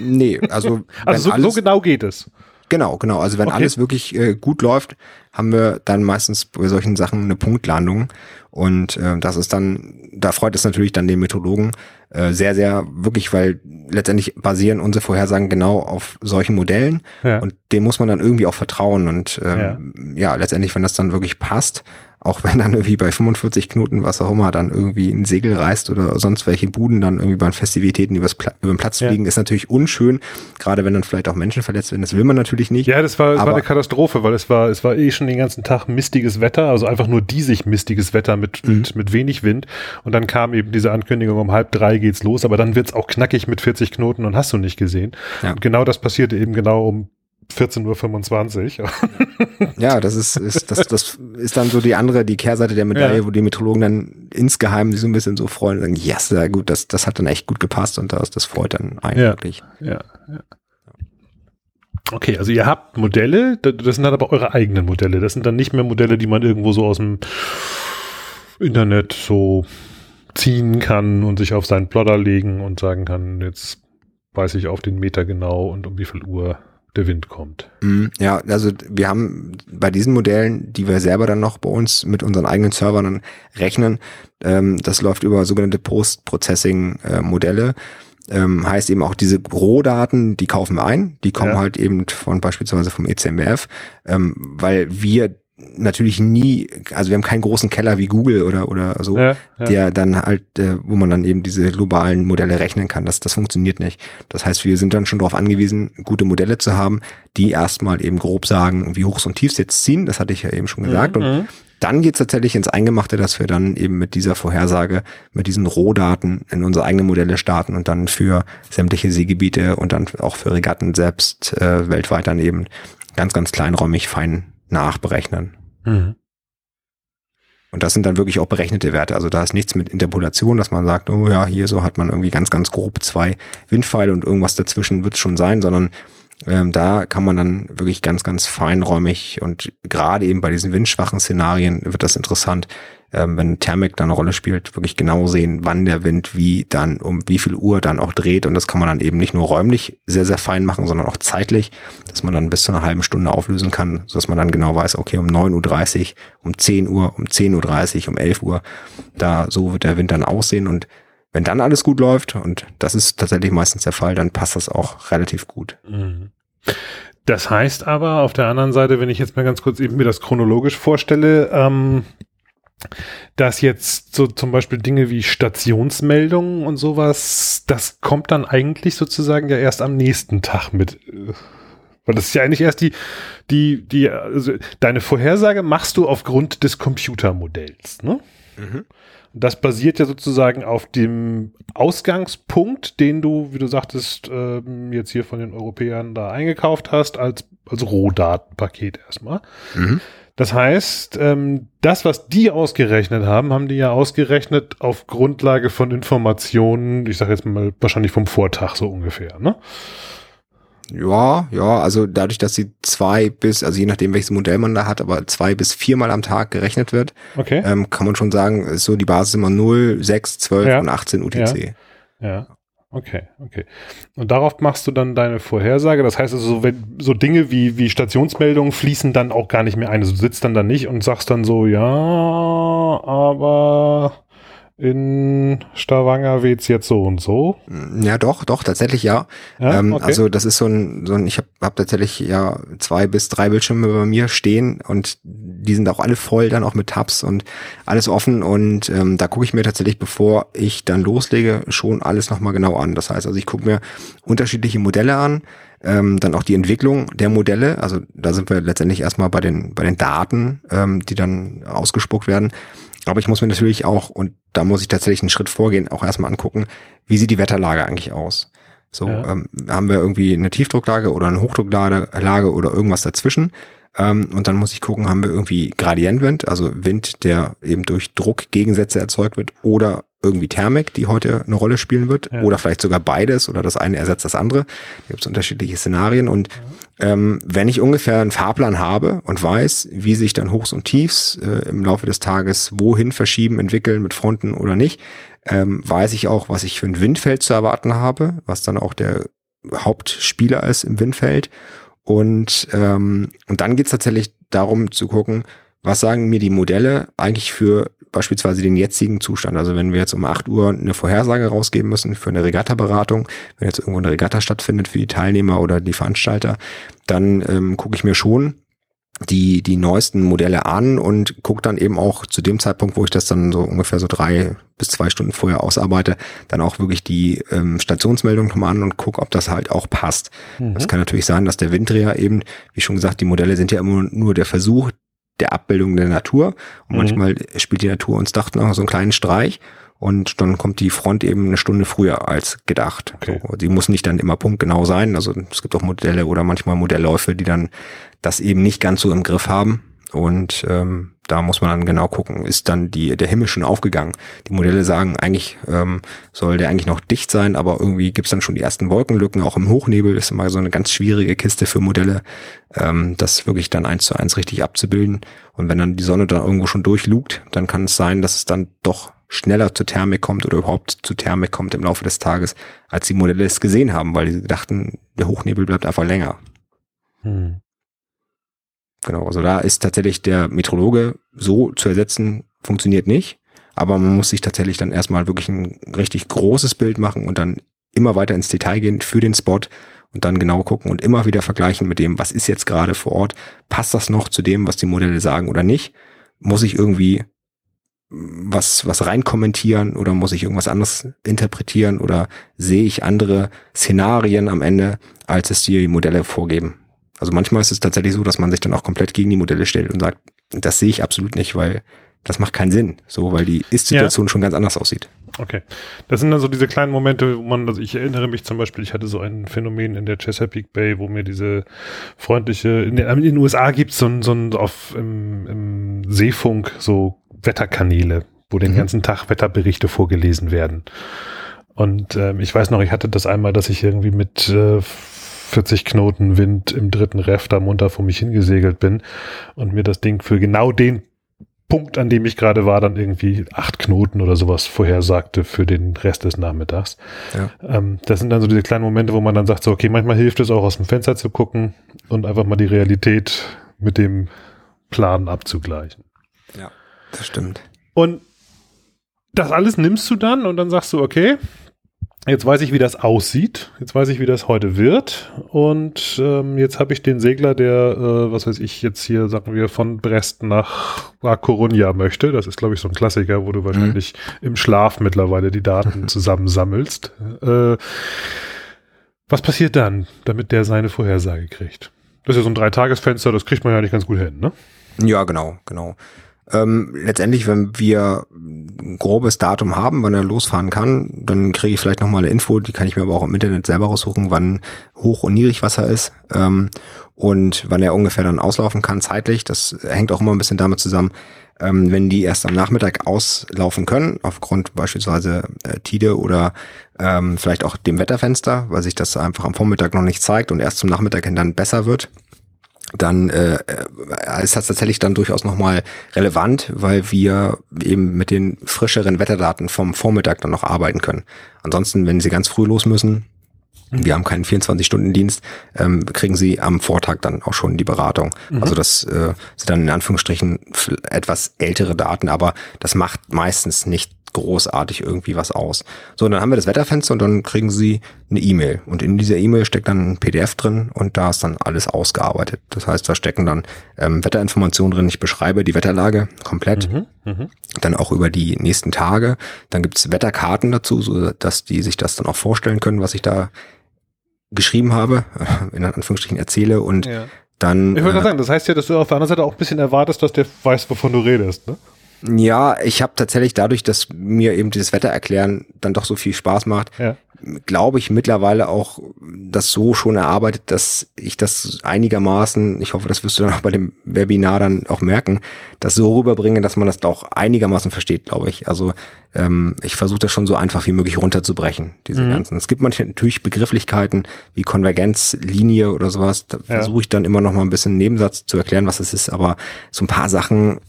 Nee, also, also so, so genau geht es. Genau, genau. Also wenn okay. alles wirklich äh, gut läuft, haben wir dann meistens bei solchen Sachen eine Punktlandung. Und äh, das ist dann, da freut es natürlich dann den Methodologen äh, sehr, sehr wirklich, weil letztendlich basieren unsere Vorhersagen genau auf solchen Modellen. Ja. Und dem muss man dann irgendwie auch vertrauen. Und ähm, ja. ja, letztendlich, wenn das dann wirklich passt, auch wenn dann irgendwie bei 45 Knoten, was auch immer, dann irgendwie ein Segel reißt oder sonst welche Buden dann irgendwie bei Festivitäten übers Pla über den Platz ja. fliegen, ist natürlich unschön, gerade wenn dann vielleicht auch Menschen verletzt werden. Das will man natürlich nicht. Ja, das war, das war eine Katastrophe, weil es war, es war eh schon den ganzen Tag mistiges Wetter, also einfach nur diesig mistiges Wetter mit, mhm. mit, mit wenig Wind. Und dann kam eben diese Ankündigung, um halb drei geht's los, aber dann wird's auch knackig mit 40 Knoten und hast du nicht gesehen. Ja. Und genau das passierte eben genau um 14.25 Uhr. ja, das ist, ist, das, das ist dann so die andere, die Kehrseite der Medaille, ja. wo die Meteorologen dann insgeheim sich so ein bisschen so freuen und sagen, yes, sehr gut, das, das hat dann echt gut gepasst und das, das freut dann eigentlich. Ja, ja, ja. Okay, also ihr habt Modelle, das sind dann aber eure eigenen Modelle. Das sind dann nicht mehr Modelle, die man irgendwo so aus dem Internet so ziehen kann und sich auf seinen Plotter legen und sagen kann, jetzt weiß ich auf den Meter genau und um wie viel Uhr der Wind kommt. Mhm, ja, also wir haben bei diesen Modellen, die wir selber dann noch bei uns mit unseren eigenen Servern dann rechnen, ähm, das läuft über sogenannte Post-Processing-Modelle. Ähm, heißt eben auch diese Rohdaten, die kaufen wir ein, die kommen ja. halt eben von beispielsweise vom ECMF, ähm, weil wir natürlich nie, also wir haben keinen großen Keller wie Google oder oder so, ja, ja. der dann halt, äh, wo man dann eben diese globalen Modelle rechnen kann. Das, das funktioniert nicht. Das heißt, wir sind dann schon darauf angewiesen, gute Modelle zu haben, die erstmal eben grob sagen, wie Hochs und Tiefs jetzt ziehen. Das hatte ich ja eben schon gesagt. Mhm. Und dann geht's tatsächlich ins Eingemachte, dass wir dann eben mit dieser Vorhersage, mit diesen Rohdaten in unsere eigenen Modelle starten und dann für sämtliche Seegebiete und dann auch für Regatten selbst äh, weltweit dann eben ganz, ganz kleinräumig fein nachberechnen. Mhm. Und das sind dann wirklich auch berechnete Werte. Also da ist nichts mit Interpolation, dass man sagt, oh ja, hier so hat man irgendwie ganz, ganz grob zwei Windpfeile und irgendwas dazwischen wird es schon sein, sondern ähm, da kann man dann wirklich ganz, ganz feinräumig und gerade eben bei diesen windschwachen Szenarien wird das interessant, ähm, wenn Thermik da eine Rolle spielt, wirklich genau sehen, wann der Wind wie dann um wie viel Uhr dann auch dreht. Und das kann man dann eben nicht nur räumlich sehr, sehr fein machen, sondern auch zeitlich, dass man dann bis zu einer halben Stunde auflösen kann, sodass man dann genau weiß, okay, um 9.30 Uhr, um 10 Uhr, um 10.30 Uhr, um 11 Uhr, da so wird der Wind dann aussehen. Und wenn dann alles gut läuft, und das ist tatsächlich meistens der Fall, dann passt das auch relativ gut. Mhm. Das heißt aber auf der anderen Seite, wenn ich jetzt mal ganz kurz eben mir das chronologisch vorstelle, ähm, dass jetzt so zum Beispiel Dinge wie Stationsmeldungen und sowas, das kommt dann eigentlich sozusagen ja erst am nächsten Tag mit. Äh, weil das ist ja eigentlich erst die, die, die, also deine Vorhersage machst du aufgrund des Computermodells, ne? Mhm. Das basiert ja sozusagen auf dem Ausgangspunkt, den du, wie du sagtest, ähm, jetzt hier von den Europäern da eingekauft hast, als, als Rohdatenpaket erstmal. Mhm. Das heißt, ähm, das, was die ausgerechnet haben, haben die ja ausgerechnet auf Grundlage von Informationen, ich sage jetzt mal wahrscheinlich vom Vortag so ungefähr, ne? Ja, ja, also dadurch, dass sie zwei bis, also je nachdem, welches Modell man da hat, aber zwei bis viermal am Tag gerechnet wird, okay. ähm, kann man schon sagen, ist so die Basis immer 0, 6, 12 ja. und 18 UTC. Ja. ja. Okay, okay. Und darauf machst du dann deine Vorhersage. Das heißt also, so, wenn, so Dinge wie, wie Stationsmeldungen fließen dann auch gar nicht mehr ein. Also du sitzt dann da nicht und sagst dann so, ja, aber in Stavanger weht's jetzt so und so. Ja, doch, doch, tatsächlich ja. ja ähm, okay. Also das ist so ein, so ein ich habe hab tatsächlich ja zwei bis drei Bildschirme bei mir stehen und die sind auch alle voll, dann auch mit Tabs und alles offen und ähm, da gucke ich mir tatsächlich, bevor ich dann loslege, schon alles nochmal genau an. Das heißt also, ich gucke mir unterschiedliche Modelle an, ähm, dann auch die Entwicklung der Modelle. Also da sind wir letztendlich erstmal bei den, bei den Daten, ähm, die dann ausgespuckt werden. Aber ich muss mir natürlich auch, und da muss ich tatsächlich einen Schritt vorgehen, auch erstmal angucken, wie sieht die Wetterlage eigentlich aus? So, ja. ähm, haben wir irgendwie eine Tiefdrucklage oder eine Hochdrucklage oder irgendwas dazwischen? Ähm, und dann muss ich gucken, haben wir irgendwie Gradientwind, also Wind, der eben durch Druckgegensätze erzeugt wird, oder irgendwie Thermik, die heute eine Rolle spielen wird, ja. oder vielleicht sogar beides, oder das eine ersetzt das andere. Da gibt es unterschiedliche Szenarien. Und ja. ähm, wenn ich ungefähr einen Fahrplan habe und weiß, wie sich dann Hochs und Tiefs äh, im Laufe des Tages wohin verschieben, entwickeln mit Fronten oder nicht, ähm, weiß ich auch, was ich für ein Windfeld zu erwarten habe, was dann auch der Hauptspieler ist im Windfeld. Und, ähm, und dann geht's tatsächlich darum zu gucken, was sagen mir die Modelle eigentlich für beispielsweise den jetzigen Zustand. Also wenn wir jetzt um 8 Uhr eine Vorhersage rausgeben müssen für eine Regatta-Beratung, wenn jetzt irgendwo eine Regatta stattfindet für die Teilnehmer oder die Veranstalter, dann ähm, gucke ich mir schon die, die neuesten Modelle an und gucke dann eben auch zu dem Zeitpunkt, wo ich das dann so ungefähr so drei bis zwei Stunden vorher ausarbeite, dann auch wirklich die ähm, Stationsmeldung nochmal an und gucke, ob das halt auch passt. Mhm. kann natürlich sein, dass der Winddreher eben, wie schon gesagt, die Modelle sind ja immer nur der Versuch der Abbildung der Natur und mhm. manchmal spielt die Natur uns dachten auch so einen kleinen Streich und dann kommt die Front eben eine Stunde früher als gedacht. Okay. So, die muss nicht dann immer punktgenau sein. Also es gibt auch Modelle oder manchmal Modellläufe, die dann das eben nicht ganz so im Griff haben. Und ähm, da muss man dann genau gucken, ist dann die, der Himmel schon aufgegangen. Die Modelle sagen, eigentlich ähm, soll der eigentlich noch dicht sein, aber irgendwie gibt's dann schon die ersten Wolkenlücken, auch im Hochnebel ist immer so eine ganz schwierige Kiste für Modelle, ähm, das wirklich dann eins zu eins richtig abzubilden. Und wenn dann die Sonne da irgendwo schon durchlugt, dann kann es sein, dass es dann doch schneller zur Thermik kommt oder überhaupt zu Thermik kommt im Laufe des Tages, als die Modelle es gesehen haben, weil sie dachten, der Hochnebel bleibt einfach länger. Hm. Genau, also da ist tatsächlich der Metrologe so zu ersetzen, funktioniert nicht. Aber man muss sich tatsächlich dann erstmal wirklich ein richtig großes Bild machen und dann immer weiter ins Detail gehen für den Spot und dann genau gucken und immer wieder vergleichen mit dem, was ist jetzt gerade vor Ort. Passt das noch zu dem, was die Modelle sagen oder nicht? Muss ich irgendwie was, was rein kommentieren oder muss ich irgendwas anderes interpretieren oder sehe ich andere Szenarien am Ende, als es die Modelle vorgeben? Also manchmal ist es tatsächlich so, dass man sich dann auch komplett gegen die Modelle stellt und sagt, das sehe ich absolut nicht, weil das macht keinen Sinn, so, weil die Ist-Situation ja. schon ganz anders aussieht. Okay. Das sind dann so diese kleinen Momente, wo man, also ich erinnere mich zum Beispiel, ich hatte so ein Phänomen in der Chesapeake Bay, wo mir diese freundliche, in den, in den USA gibt es so ein, so ein auf, im, im Seefunk so Wetterkanäle, wo den mhm. ganzen Tag Wetterberichte vorgelesen werden. Und ähm, ich weiß noch, ich hatte das einmal, dass ich irgendwie mit äh, 40 Knoten Wind im dritten Ref da munter vor mich hingesegelt bin und mir das Ding für genau den Punkt, an dem ich gerade war, dann irgendwie acht Knoten oder sowas vorhersagte für den Rest des Nachmittags. Ja. Ähm, das sind dann so diese kleinen Momente, wo man dann sagt, so, okay, manchmal hilft es auch aus dem Fenster zu gucken und einfach mal die Realität mit dem Plan abzugleichen. Ja, das stimmt. Und das alles nimmst du dann und dann sagst du, okay, Jetzt weiß ich, wie das aussieht. Jetzt weiß ich, wie das heute wird. Und ähm, jetzt habe ich den Segler, der, äh, was weiß ich, jetzt hier, sagen wir, von Brest nach La Coruña möchte. Das ist, glaube ich, so ein Klassiker, wo du wahrscheinlich mhm. im Schlaf mittlerweile die Daten zusammensammelst. Äh, was passiert dann, damit der seine Vorhersage kriegt? Das ist ja so ein Dreitagesfenster, das kriegt man ja nicht ganz gut hin, ne? Ja, genau, genau. Ähm, letztendlich, wenn wir ein grobes Datum haben, wann er losfahren kann, dann kriege ich vielleicht nochmal eine Info, die kann ich mir aber auch im Internet selber raussuchen, wann Hoch- und Niedrigwasser ist ähm, und wann er ungefähr dann auslaufen kann zeitlich. Das hängt auch immer ein bisschen damit zusammen, ähm, wenn die erst am Nachmittag auslaufen können, aufgrund beispielsweise äh, Tide oder ähm, vielleicht auch dem Wetterfenster, weil sich das einfach am Vormittag noch nicht zeigt und erst zum Nachmittag hin dann besser wird dann äh, ist das tatsächlich dann durchaus nochmal relevant, weil wir eben mit den frischeren Wetterdaten vom Vormittag dann noch arbeiten können. Ansonsten, wenn Sie ganz früh los müssen, wir haben keinen 24-Stunden-Dienst, ähm, kriegen Sie am Vortag dann auch schon die Beratung. Mhm. Also das äh, sind dann in Anführungsstrichen etwas ältere Daten, aber das macht meistens nicht großartig irgendwie was aus. So, dann haben wir das Wetterfenster und dann kriegen sie eine E-Mail. Und in dieser E-Mail steckt dann ein PDF drin und da ist dann alles ausgearbeitet. Das heißt, da stecken dann ähm, Wetterinformationen drin. Ich beschreibe die Wetterlage komplett. Mhm, mh. Dann auch über die nächsten Tage. Dann gibt's Wetterkarten dazu, so dass die sich das dann auch vorstellen können, was ich da geschrieben habe, in Anführungsstrichen erzähle und ja. dann. Ich würde äh, sagen, das heißt ja, dass du auf der anderen Seite auch ein bisschen erwartest, dass der weiß, wovon du redest, ne? Ja, ich habe tatsächlich dadurch, dass mir eben dieses Wetter erklären dann doch so viel Spaß macht, ja glaube ich, mittlerweile auch das so schon erarbeitet, dass ich das einigermaßen, ich hoffe, das wirst du dann auch bei dem Webinar dann auch merken, das so rüberbringe, dass man das auch einigermaßen versteht, glaube ich. Also ähm, ich versuche das schon so einfach wie möglich runterzubrechen, diese mhm. ganzen. Es gibt manche natürlich Begrifflichkeiten wie Konvergenzlinie oder sowas. Da ja. versuche ich dann immer noch mal ein bisschen Nebensatz zu erklären, was es ist. Aber so ein paar Sachen,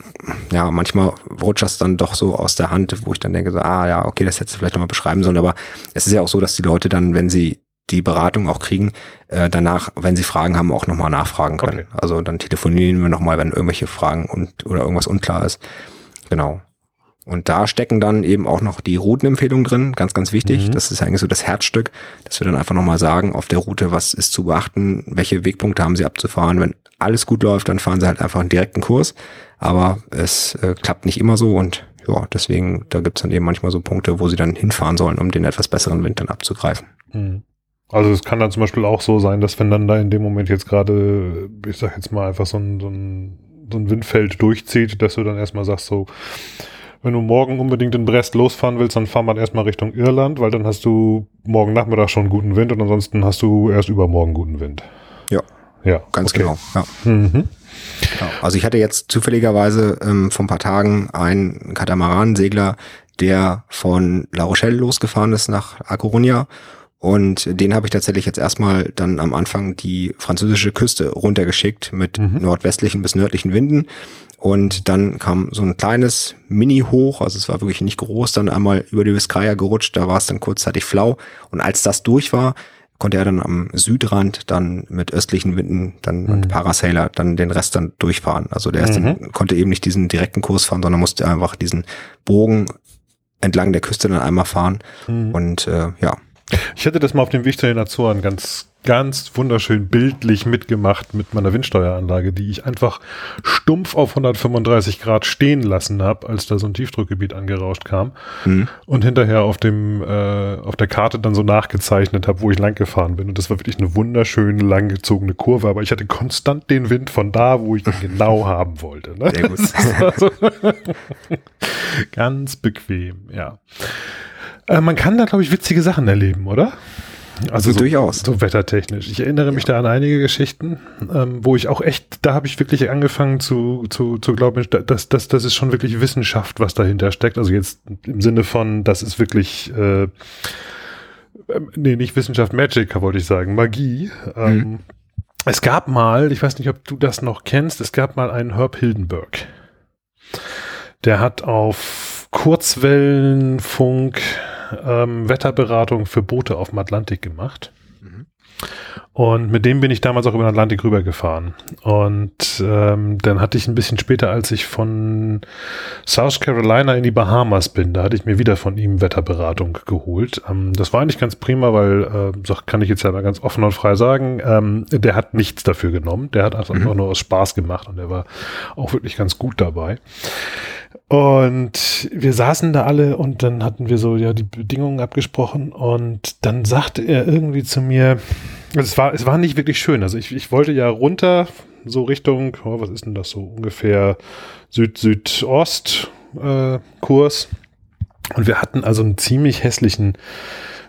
ja, manchmal rutscht das dann doch so aus der Hand, wo ich dann denke, so, ah ja, okay, das hättest du vielleicht noch mal beschreiben sollen. Aber es ist ja auch so, dass die Leute dann, wenn sie die Beratung auch kriegen, äh, danach, wenn sie Fragen haben, auch nochmal nachfragen können. Okay. Also dann telefonieren wir nochmal, wenn irgendwelche Fragen und oder irgendwas unklar ist. Genau. Und da stecken dann eben auch noch die Routenempfehlungen drin, ganz, ganz wichtig. Mhm. Das ist eigentlich so das Herzstück, dass wir dann einfach nochmal sagen, auf der Route, was ist zu beachten, welche Wegpunkte haben sie abzufahren. Wenn alles gut läuft, dann fahren sie halt einfach einen direkten Kurs. Aber es äh, klappt nicht immer so und ja, deswegen, da gibt's dann eben manchmal so Punkte, wo sie dann hinfahren sollen, um den etwas besseren Wind dann abzugreifen. Mhm. Also es kann dann zum Beispiel auch so sein, dass wenn dann da in dem Moment jetzt gerade, ich sag jetzt mal einfach so ein, so ein, so ein Windfeld durchzieht, dass du dann erstmal sagst so, wenn du morgen unbedingt in Brest losfahren willst, dann fahr mal erstmal Richtung Irland, weil dann hast du morgen Nachmittag schon guten Wind und ansonsten hast du erst übermorgen guten Wind. Ja. Ja. Ganz okay. genau. Ja. Mhm. Genau. Also ich hatte jetzt zufälligerweise ähm, vor ein paar Tagen einen Katamaran-Segler, der von La Rochelle losgefahren ist nach A Coruña und den habe ich tatsächlich jetzt erstmal dann am Anfang die französische Küste runtergeschickt mit mhm. nordwestlichen bis nördlichen Winden. Und dann kam so ein kleines Mini-Hoch, also es war wirklich nicht groß, dann einmal über die Vizcaya gerutscht, da war es dann kurzzeitig flau. Und als das durch war, konnte er dann am Südrand dann mit östlichen Winden dann mhm. mit Parasailer dann den Rest dann durchfahren. Also der mhm. dann, konnte eben nicht diesen direkten Kurs fahren, sondern musste einfach diesen Bogen entlang der Küste dann einmal fahren. Mhm. Und äh, ja. Ich hatte das mal auf dem Weg zu den Azoren ganz ganz wunderschön bildlich mitgemacht mit meiner Windsteueranlage, die ich einfach stumpf auf 135 Grad stehen lassen habe, als da so ein Tiefdruckgebiet angerauscht kam mhm. und hinterher auf dem äh, auf der Karte dann so nachgezeichnet habe, wo ich lang gefahren bin und das war wirklich eine wunderschön langgezogene Kurve, aber ich hatte konstant den Wind von da, wo ich ihn genau haben wollte. Ne? Sehr gut. So ganz bequem, ja. Äh, man kann da glaube ich witzige Sachen erleben, oder? Also so, durchaus. So wettertechnisch. Ich erinnere mich ja. da an einige Geschichten, ähm, wo ich auch echt, da habe ich wirklich angefangen zu, zu, zu glauben, dass das, das ist schon wirklich Wissenschaft, was dahinter steckt. Also jetzt im Sinne von, das ist wirklich, äh, äh nee, nicht Wissenschaft, Magic, wollte ich sagen, Magie. Ähm, mhm. Es gab mal, ich weiß nicht, ob du das noch kennst, es gab mal einen Herb Hildenberg. Der hat auf Kurzwellenfunk ähm, Wetterberatung für Boote auf dem Atlantik gemacht. Mhm. Und mit dem bin ich damals auch über den Atlantik rübergefahren. Und ähm, dann hatte ich ein bisschen später, als ich von South Carolina in die Bahamas bin, da hatte ich mir wieder von ihm Wetterberatung geholt. Ähm, das war eigentlich ganz prima, weil, äh, so kann ich jetzt ja mal ganz offen und frei sagen, ähm, der hat nichts dafür genommen. Der hat einfach mhm. nur aus Spaß gemacht und der war auch wirklich ganz gut dabei. Und wir saßen da alle und dann hatten wir so ja die Bedingungen abgesprochen und dann sagte er irgendwie zu mir, also es war, es war nicht wirklich schön. Also ich, ich wollte ja runter, so Richtung, oh, was ist denn das so, ungefähr Süd-Südost äh, Kurs. Und wir hatten also einen ziemlich hässlichen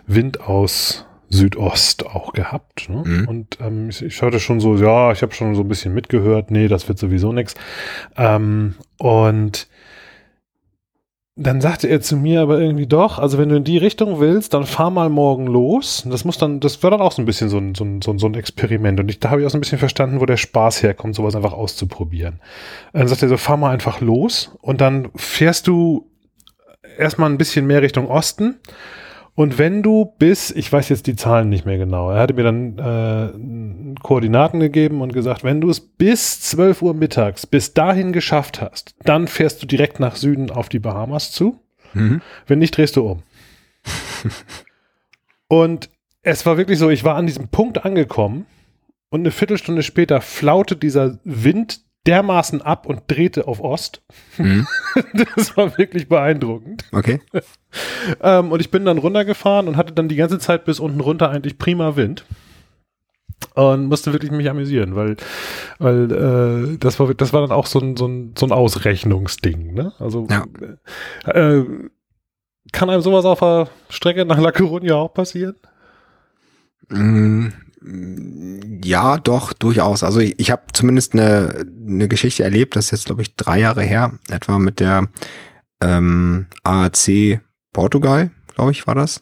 Wind aus Südost auch gehabt. Ne? Mhm. Und ähm, ich, ich hatte schon so, ja, ich habe schon so ein bisschen mitgehört, nee, das wird sowieso nix. Ähm, und dann sagte er zu mir aber irgendwie doch, also wenn du in die Richtung willst, dann fahr mal morgen los. Das muss dann, das war dann auch so ein bisschen so ein, so ein, so ein Experiment. Und ich, da habe ich auch so ein bisschen verstanden, wo der Spaß herkommt, sowas einfach auszuprobieren. Dann sagt er so, fahr mal einfach los und dann fährst du erstmal ein bisschen mehr Richtung Osten und wenn du bis, ich weiß jetzt die Zahlen nicht mehr genau, er hatte mir dann äh, Koordinaten gegeben und gesagt, wenn du es bis 12 Uhr mittags bis dahin geschafft hast, dann fährst du direkt nach Süden auf die Bahamas zu. Mhm. Wenn nicht, drehst du um. und es war wirklich so, ich war an diesem Punkt angekommen und eine Viertelstunde später flaute dieser Wind dermaßen ab und drehte auf Ost. Mhm. Das war wirklich beeindruckend. Okay. ähm, und ich bin dann runtergefahren und hatte dann die ganze Zeit bis unten runter eigentlich prima Wind. Und musste wirklich mich amüsieren, weil, weil äh, das, war, das war dann auch so ein, so ein, so ein Ausrechnungsding. Ne? Also ja. äh, kann einem sowas auf der Strecke nach La Coruña auch passieren? Mm, ja, doch, durchaus. Also ich, ich habe zumindest eine, eine Geschichte erlebt, das ist jetzt, glaube ich, drei Jahre her, etwa mit der ähm, AAC Portugal, glaube ich, war das.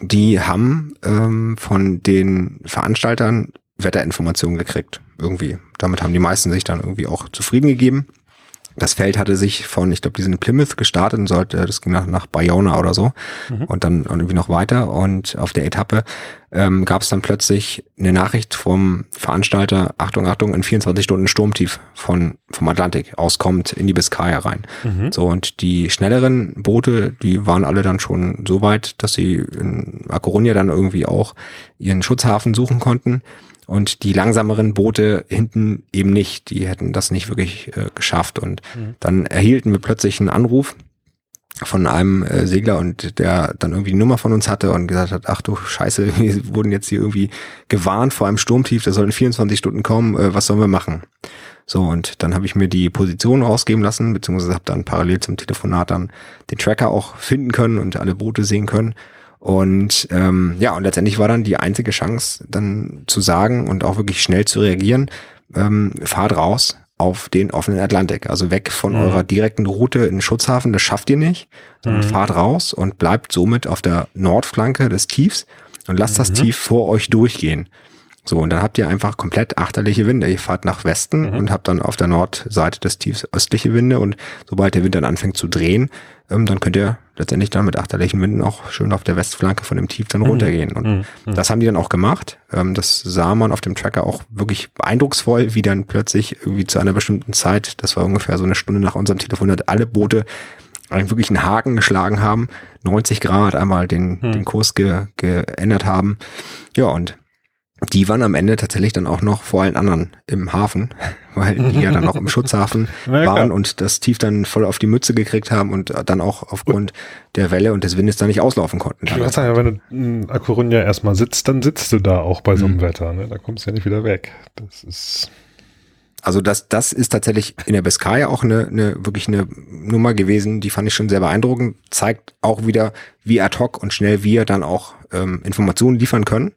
Die haben ähm, von den Veranstaltern Wetterinformationen gekriegt, irgendwie. Damit haben die meisten sich dann irgendwie auch zufrieden gegeben. Das Feld hatte sich von, ich glaube, die sind in Plymouth gestartet und sollte, das ging nach, nach Bayona oder so mhm. und dann irgendwie noch weiter. Und auf der Etappe ähm, gab es dann plötzlich eine Nachricht vom Veranstalter, Achtung, Achtung, in 24 Stunden Sturmtief von, vom Atlantik auskommt in die Biskaya rein. Mhm. So, und die schnelleren Boote, die waren alle dann schon so weit, dass sie in A Coruña dann irgendwie auch ihren Schutzhafen suchen konnten. Und die langsameren Boote hinten eben nicht. Die hätten das nicht wirklich äh, geschafft. Und mhm. dann erhielten wir plötzlich einen Anruf von einem äh, Segler und der dann irgendwie die Nummer von uns hatte und gesagt hat, ach du Scheiße, wir wurden jetzt hier irgendwie gewarnt vor einem Sturmtief, das soll in 24 Stunden kommen, äh, was sollen wir machen? So, und dann habe ich mir die Position rausgeben lassen, beziehungsweise habe dann parallel zum Telefonat dann den Tracker auch finden können und alle Boote sehen können und ähm, ja, und letztendlich war dann die einzige Chance, dann zu sagen und auch wirklich schnell zu reagieren, ähm, fahrt raus auf den offenen Atlantik. Also weg von mhm. eurer direkten Route in den Schutzhafen, das schafft ihr nicht, sondern mhm. fahrt raus und bleibt somit auf der Nordflanke des Tiefs und lasst mhm. das Tief vor euch durchgehen. So, und dann habt ihr einfach komplett achterliche Winde. Ihr fahrt nach Westen mhm. und habt dann auf der Nordseite des Tiefs östliche Winde und sobald der Wind dann anfängt zu drehen, ähm, dann könnt ihr letztendlich dann mit achterlichen Winden auch schön auf der Westflanke von dem Tief dann mhm. runtergehen. Und mhm. mhm. das haben die dann auch gemacht. Ähm, das sah man auf dem Tracker auch wirklich beeindrucksvoll, wie dann plötzlich irgendwie zu einer bestimmten Zeit, das war ungefähr so eine Stunde nach unserem Telefonat, alle Boote einen Haken geschlagen haben, 90 Grad einmal den, mhm. den Kurs ge, geändert haben. Ja, und die waren am Ende tatsächlich dann auch noch vor allen anderen im Hafen, weil die ja dann auch im Schutzhafen waren und das Tief dann voll auf die Mütze gekriegt haben und dann auch aufgrund der Welle und des Windes da nicht auslaufen konnten. Ich weiß ja, wenn du in A Coruña erstmal sitzt, dann sitzt du da auch bei so einem mhm. Wetter. Ne? Da kommst du ja nicht wieder weg. Das ist also das, das ist tatsächlich in der Beskaya auch eine, eine wirklich eine Nummer gewesen, die fand ich schon sehr beeindruckend. Zeigt auch wieder, wie ad hoc und schnell wir dann auch ähm, Informationen liefern können.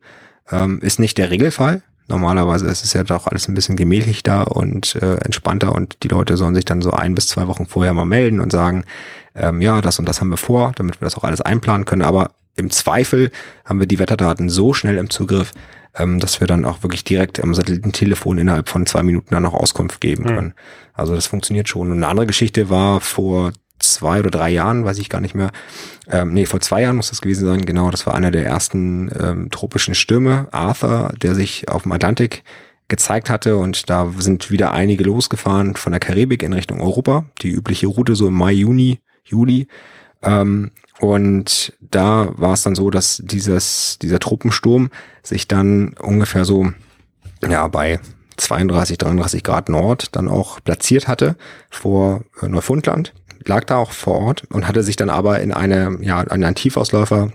Ähm, ist nicht der Regelfall. Normalerweise ist es ja doch alles ein bisschen gemächlichter und äh, entspannter und die Leute sollen sich dann so ein bis zwei Wochen vorher mal melden und sagen, ähm, ja, das und das haben wir vor, damit wir das auch alles einplanen können. Aber im Zweifel haben wir die Wetterdaten so schnell im Zugriff, ähm, dass wir dann auch wirklich direkt am Satellitentelefon innerhalb von zwei Minuten dann auch Auskunft geben hm. können. Mhm. Also das funktioniert schon. Und eine andere Geschichte war vor zwei oder drei Jahren, weiß ich gar nicht mehr. Ähm, nee, vor zwei Jahren muss das gewesen sein. Genau, das war einer der ersten ähm, tropischen Stürme, Arthur, der sich auf dem Atlantik gezeigt hatte und da sind wieder einige losgefahren von der Karibik in Richtung Europa, die übliche Route so im Mai, Juni, Juli. Ähm, und da war es dann so, dass dieses, dieser Tropensturm sich dann ungefähr so, ja, bei 32, 33 Grad Nord dann auch platziert hatte vor äh, Neufundland lag da auch vor Ort und hatte sich dann aber in eine, ja, in einen Tiefausläufer,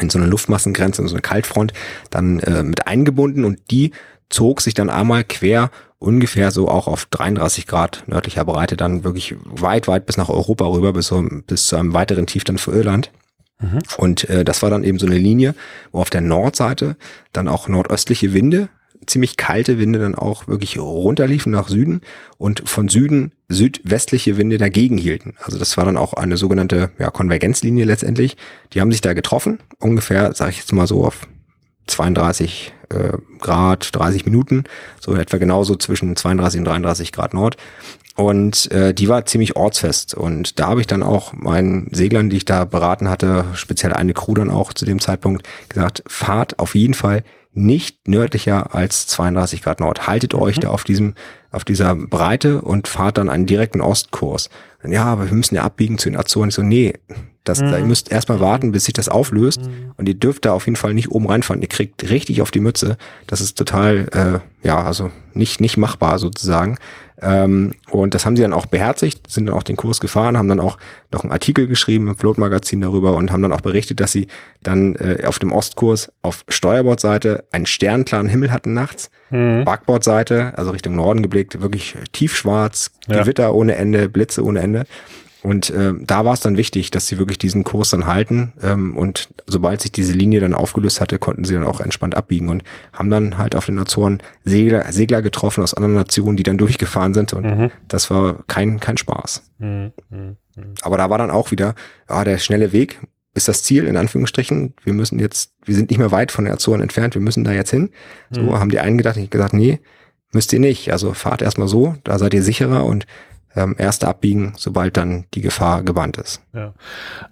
in so eine Luftmassengrenze, in so eine Kaltfront dann äh, mit eingebunden und die zog sich dann einmal quer ungefähr so auch auf 33 Grad nördlicher Breite dann wirklich weit, weit bis nach Europa rüber, bis, so, bis zu einem weiteren Tief dann für Irland. Mhm. Und äh, das war dann eben so eine Linie, wo auf der Nordseite dann auch nordöstliche Winde ziemlich kalte Winde dann auch wirklich runterliefen nach Süden und von Süden südwestliche Winde dagegen hielten. Also das war dann auch eine sogenannte ja, Konvergenzlinie letztendlich. Die haben sich da getroffen, ungefähr, sage ich jetzt mal so auf 32 äh, Grad, 30 Minuten, so etwa genauso zwischen 32 und 33 Grad Nord. Und äh, die war ziemlich ortsfest. Und da habe ich dann auch meinen Seglern, die ich da beraten hatte, speziell eine Crew dann auch zu dem Zeitpunkt, gesagt, fahrt auf jeden Fall nicht nördlicher als 32 Grad Nord. Haltet mhm. euch da auf diesem auf dieser Breite und fahrt dann einen direkten Ostkurs. Und ja, aber wir müssen ja abbiegen zu den Azoren. Ich so, nee, das, mhm. ihr müsst erstmal warten, bis sich das auflöst. Mhm. Und ihr dürft da auf jeden Fall nicht oben reinfahren. Ihr kriegt richtig auf die Mütze. Das ist total, äh, ja, also nicht, nicht machbar sozusagen. Ähm, und das haben sie dann auch beherzigt, sind dann auch den Kurs gefahren, haben dann auch noch einen Artikel geschrieben im Float-Magazin darüber und haben dann auch berichtet, dass sie dann äh, auf dem Ostkurs auf Steuerbordseite einen sternklaren Himmel hatten nachts, mhm. Backbordseite, also Richtung Norden geblickt, wirklich tiefschwarz, Gewitter ja. ohne Ende, Blitze ohne Ende. Und äh, da war es dann wichtig, dass sie wirklich diesen Kurs dann halten. Ähm, und sobald sich diese Linie dann aufgelöst hatte, konnten sie dann auch entspannt abbiegen und haben dann halt auf den Azoren Segler, Segler getroffen aus anderen Nationen, die dann durchgefahren sind. Und mhm. das war kein, kein Spaß. Mhm. Mhm. Aber da war dann auch wieder, ja, der schnelle Weg ist das Ziel, in Anführungsstrichen. Wir müssen jetzt, wir sind nicht mehr weit von den Azoren entfernt, wir müssen da jetzt hin. So mhm. haben die einen gedacht, ich gesagt, nee, müsst ihr nicht. Also fahrt erstmal so, da seid ihr sicherer und ähm, erst abbiegen, sobald dann die Gefahr gebannt ist. Ja.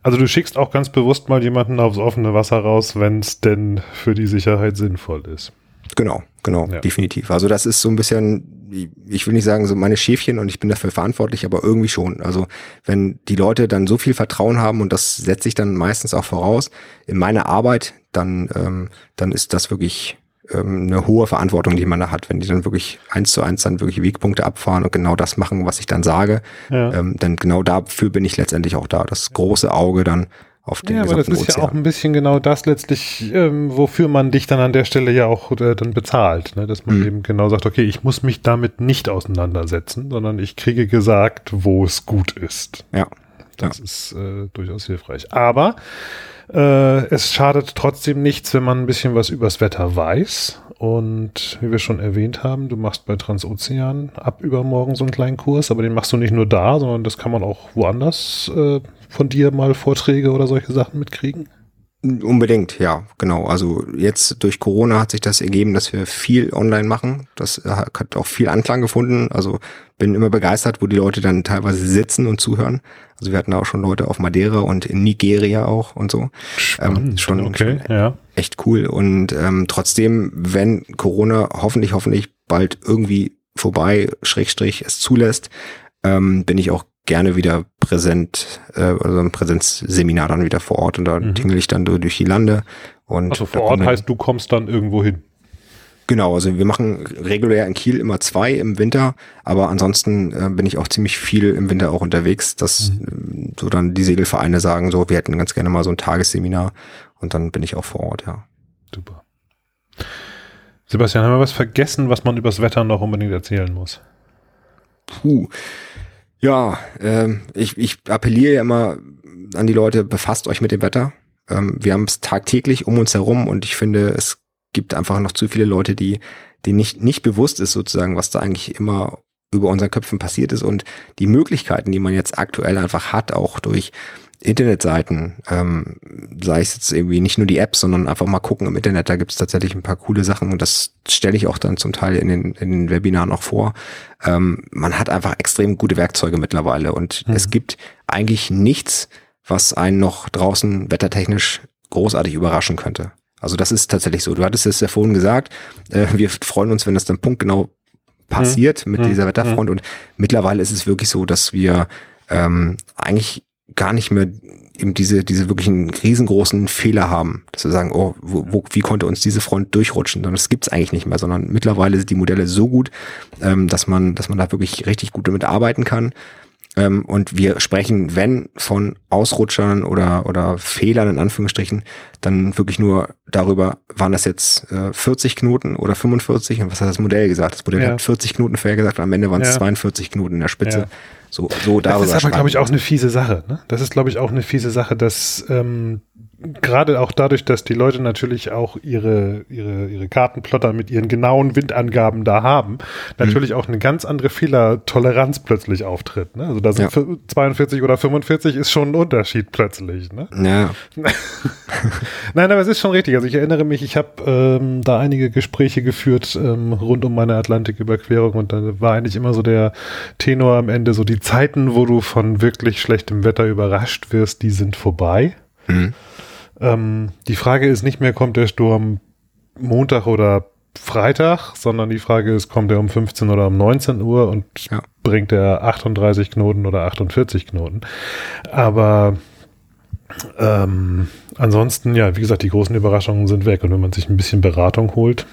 Also du schickst auch ganz bewusst mal jemanden aufs offene Wasser raus, wenn es denn für die Sicherheit sinnvoll ist. Genau, genau, ja. definitiv. Also das ist so ein bisschen, ich will nicht sagen so meine Schäfchen und ich bin dafür verantwortlich, aber irgendwie schon. Also wenn die Leute dann so viel Vertrauen haben und das setze ich dann meistens auch voraus in meine Arbeit, dann ähm, dann ist das wirklich ähm, eine hohe Verantwortung, die man da hat, wenn die dann wirklich eins zu eins dann wirklich Wegpunkte abfahren und genau das machen, was ich dann sage, ja. ähm, dann genau dafür bin ich letztendlich auch da. Das große Auge dann auf den Ja, aber das ist Ozean. ja auch ein bisschen genau das letztlich, ähm, wofür man dich dann an der Stelle ja auch äh, dann bezahlt, ne? dass man mhm. eben genau sagt, okay, ich muss mich damit nicht auseinandersetzen, sondern ich kriege gesagt, wo es gut ist. Ja. Das ja. ist äh, durchaus hilfreich. Aber äh, es schadet trotzdem nichts, wenn man ein bisschen was übers Wetter weiß. Und wie wir schon erwähnt haben, du machst bei Transozean ab übermorgen so einen kleinen Kurs, aber den machst du nicht nur da, sondern das kann man auch woanders äh, von dir mal Vorträge oder solche Sachen mitkriegen. Unbedingt, ja, genau. Also jetzt durch Corona hat sich das ergeben, dass wir viel online machen. Das äh, hat auch viel Anklang gefunden. Also bin immer begeistert, wo die Leute dann teilweise sitzen und zuhören. Also wir hatten auch schon Leute auf Madeira und in Nigeria auch und so. Ähm, schon, okay, schon ja. echt cool. Und ähm, trotzdem, wenn Corona hoffentlich, hoffentlich bald irgendwie vorbei, Schrägstrich, es zulässt, ähm, bin ich auch gerne wieder präsent, äh, also ein Präsenzseminar dann wieder vor Ort und da mhm. tingle ich dann durch die Lande. Und also vor Ort heißt, du kommst dann irgendwo hin. Genau, also wir machen regulär in Kiel immer zwei im Winter, aber ansonsten äh, bin ich auch ziemlich viel im Winter auch unterwegs, dass mhm. Äh, so dann die Segelvereine sagen, so, wir hätten ganz gerne mal so ein Tagesseminar und dann bin ich auch vor Ort, ja. Super. Sebastian, haben wir was vergessen, was man übers Wetter noch unbedingt erzählen muss? Puh. Ja, ähm, ich, ich appelliere ja immer an die Leute, befasst euch mit dem Wetter. Ähm, wir haben es tagtäglich um uns herum und ich finde, es gibt einfach noch zu viele Leute, die, die nicht, nicht bewusst ist sozusagen, was da eigentlich immer über unseren Köpfen passiert ist und die Möglichkeiten, die man jetzt aktuell einfach hat, auch durch Internetseiten, ähm, sei es jetzt irgendwie nicht nur die Apps, sondern einfach mal gucken im Internet, da gibt es tatsächlich ein paar coole Sachen und das stelle ich auch dann zum Teil in den, in den Webinaren auch vor. Ähm, man hat einfach extrem gute Werkzeuge mittlerweile und mhm. es gibt eigentlich nichts, was einen noch draußen wettertechnisch großartig überraschen könnte. Also das ist tatsächlich so. Du hattest es ja vorhin gesagt, äh, wir freuen uns, wenn das dann punktgenau passiert mhm. mit mhm. dieser Wetterfront und mittlerweile ist es wirklich so, dass wir ähm, eigentlich gar nicht mehr eben diese, diese wirklichen riesengroßen Fehler haben, dass wir sagen, oh, wo, wo, wie konnte uns diese Front durchrutschen? Sondern das gibt's eigentlich nicht mehr, sondern mittlerweile sind die Modelle so gut, ähm, dass man, dass man da wirklich richtig gut damit arbeiten kann. Ähm, und wir sprechen, wenn von Ausrutschern oder, oder Fehlern in Anführungsstrichen, dann wirklich nur darüber, waren das jetzt äh, 40 Knoten oder 45? Und was hat das Modell gesagt? Das Modell ja. hat 40 Knoten vorher gesagt, am Ende waren es ja. 42 Knoten in der Spitze. Ja. So, so darüber. Das ist aber, glaube ich, auch eine fiese Sache. Ne? Das ist, glaube ich, auch eine fiese Sache, dass ähm, gerade auch dadurch, dass die Leute natürlich auch ihre, ihre, ihre Kartenplotter mit ihren genauen Windangaben da haben, natürlich mhm. auch eine ganz andere Fehlertoleranz plötzlich auftritt. Ne? Also da sind ja. 42 oder 45 ist schon ein Unterschied plötzlich. Ne? Ja. Nein, aber es ist schon richtig. Also ich erinnere mich, ich habe ähm, da einige Gespräche geführt ähm, rund um meine Atlantiküberquerung und da war eigentlich immer so der Tenor am Ende, so die Zeiten, wo du von wirklich schlechtem Wetter überrascht wirst, die sind vorbei. Mhm. Ähm, die Frage ist nicht mehr, kommt der Sturm Montag oder Freitag, sondern die Frage ist, kommt er um 15 oder um 19 Uhr und ja. bringt er 38 Knoten oder 48 Knoten. Aber ähm, ansonsten, ja, wie gesagt, die großen Überraschungen sind weg. Und wenn man sich ein bisschen Beratung holt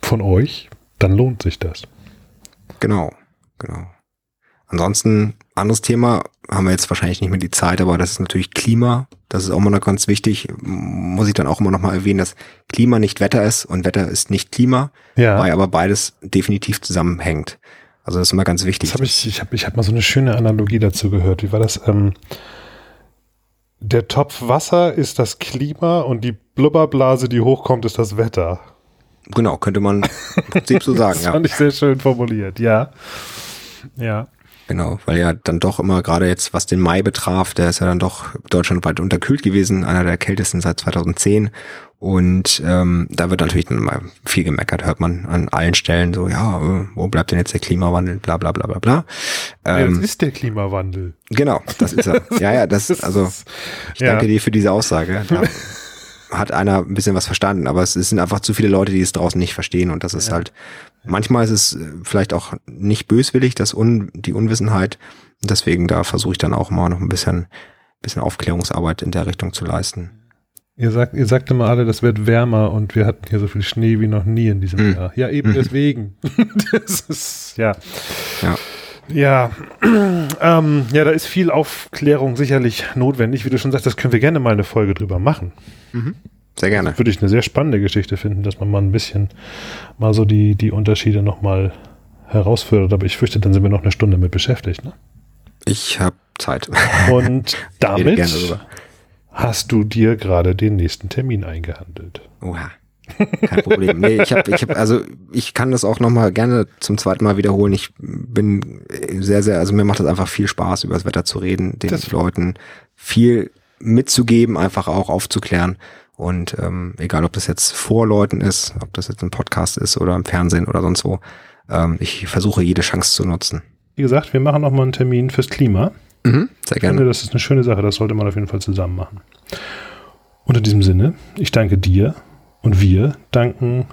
von euch, dann lohnt sich das. Genau, genau. Ansonsten, anderes Thema, haben wir jetzt wahrscheinlich nicht mehr die Zeit, aber das ist natürlich Klima. Das ist auch immer noch ganz wichtig. Muss ich dann auch immer noch mal erwähnen, dass Klima nicht Wetter ist und Wetter ist nicht Klima, ja. weil aber beides definitiv zusammenhängt. Also das ist immer ganz wichtig. Das hab ich ich habe ich hab mal so eine schöne Analogie dazu gehört. Wie war das? Ähm, der Topf Wasser ist das Klima und die Blubberblase, die hochkommt, ist das Wetter. Genau, könnte man im Prinzip so sagen. das ja. fand ich sehr schön formuliert, ja. Ja. Genau, weil ja dann doch immer gerade jetzt, was den Mai betraf, der ist ja dann doch deutschlandweit unterkühlt gewesen, einer der kältesten seit 2010. Und ähm, da wird natürlich dann mal viel gemeckert, hört man an allen Stellen so, ja, äh, wo bleibt denn jetzt der Klimawandel, bla bla bla bla bla. Ähm, das ist der Klimawandel. Genau, das ist er. ja, ja, das, also ich danke ja. dir für diese Aussage. Da hat einer ein bisschen was verstanden, aber es, es, sind einfach zu viele Leute, die es draußen nicht verstehen und das ist ja. halt, manchmal ist es äh, vielleicht auch nicht böswillig, das Un, die Unwissenheit. Deswegen da versuche ich dann auch mal noch ein bisschen, bisschen Aufklärungsarbeit in der Richtung zu leisten. Ihr sagt, ihr sagt immer alle, das wird wärmer und wir hatten hier so viel Schnee wie noch nie in diesem mhm. Jahr. Ja, eben mhm. deswegen. das ist, ja. Ja. Ja, ähm, ja, da ist viel Aufklärung sicherlich notwendig. Wie du schon sagst, das können wir gerne mal eine Folge drüber machen. Mhm. Sehr gerne. Das würde ich eine sehr spannende Geschichte finden, dass man mal ein bisschen mal so die, die Unterschiede nochmal herausfördert. Aber ich fürchte, dann sind wir noch eine Stunde mit beschäftigt. Ne? Ich habe Zeit. Und damit hast du dir gerade den nächsten Termin eingehandelt. Oha. Kein Problem. Nee, ich habe, ich hab, also ich kann das auch nochmal gerne zum zweiten Mal wiederholen. Ich bin sehr, sehr, also mir macht das einfach viel Spaß, über das Wetter zu reden, den das Leuten viel mitzugeben, einfach auch aufzuklären. Und ähm, egal, ob das jetzt vor Leuten ist, ob das jetzt ein Podcast ist oder im Fernsehen oder sonst wo, ähm, ich versuche jede Chance zu nutzen. Wie gesagt, wir machen nochmal einen Termin fürs Klima. Mhm, sehr gerne. Ich finde, das ist eine schöne Sache, das sollte man auf jeden Fall zusammen machen. Und in diesem Sinne, ich danke dir und wir danken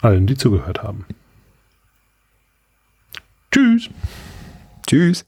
allen, die zugehört haben. Tschüss. Tschüss.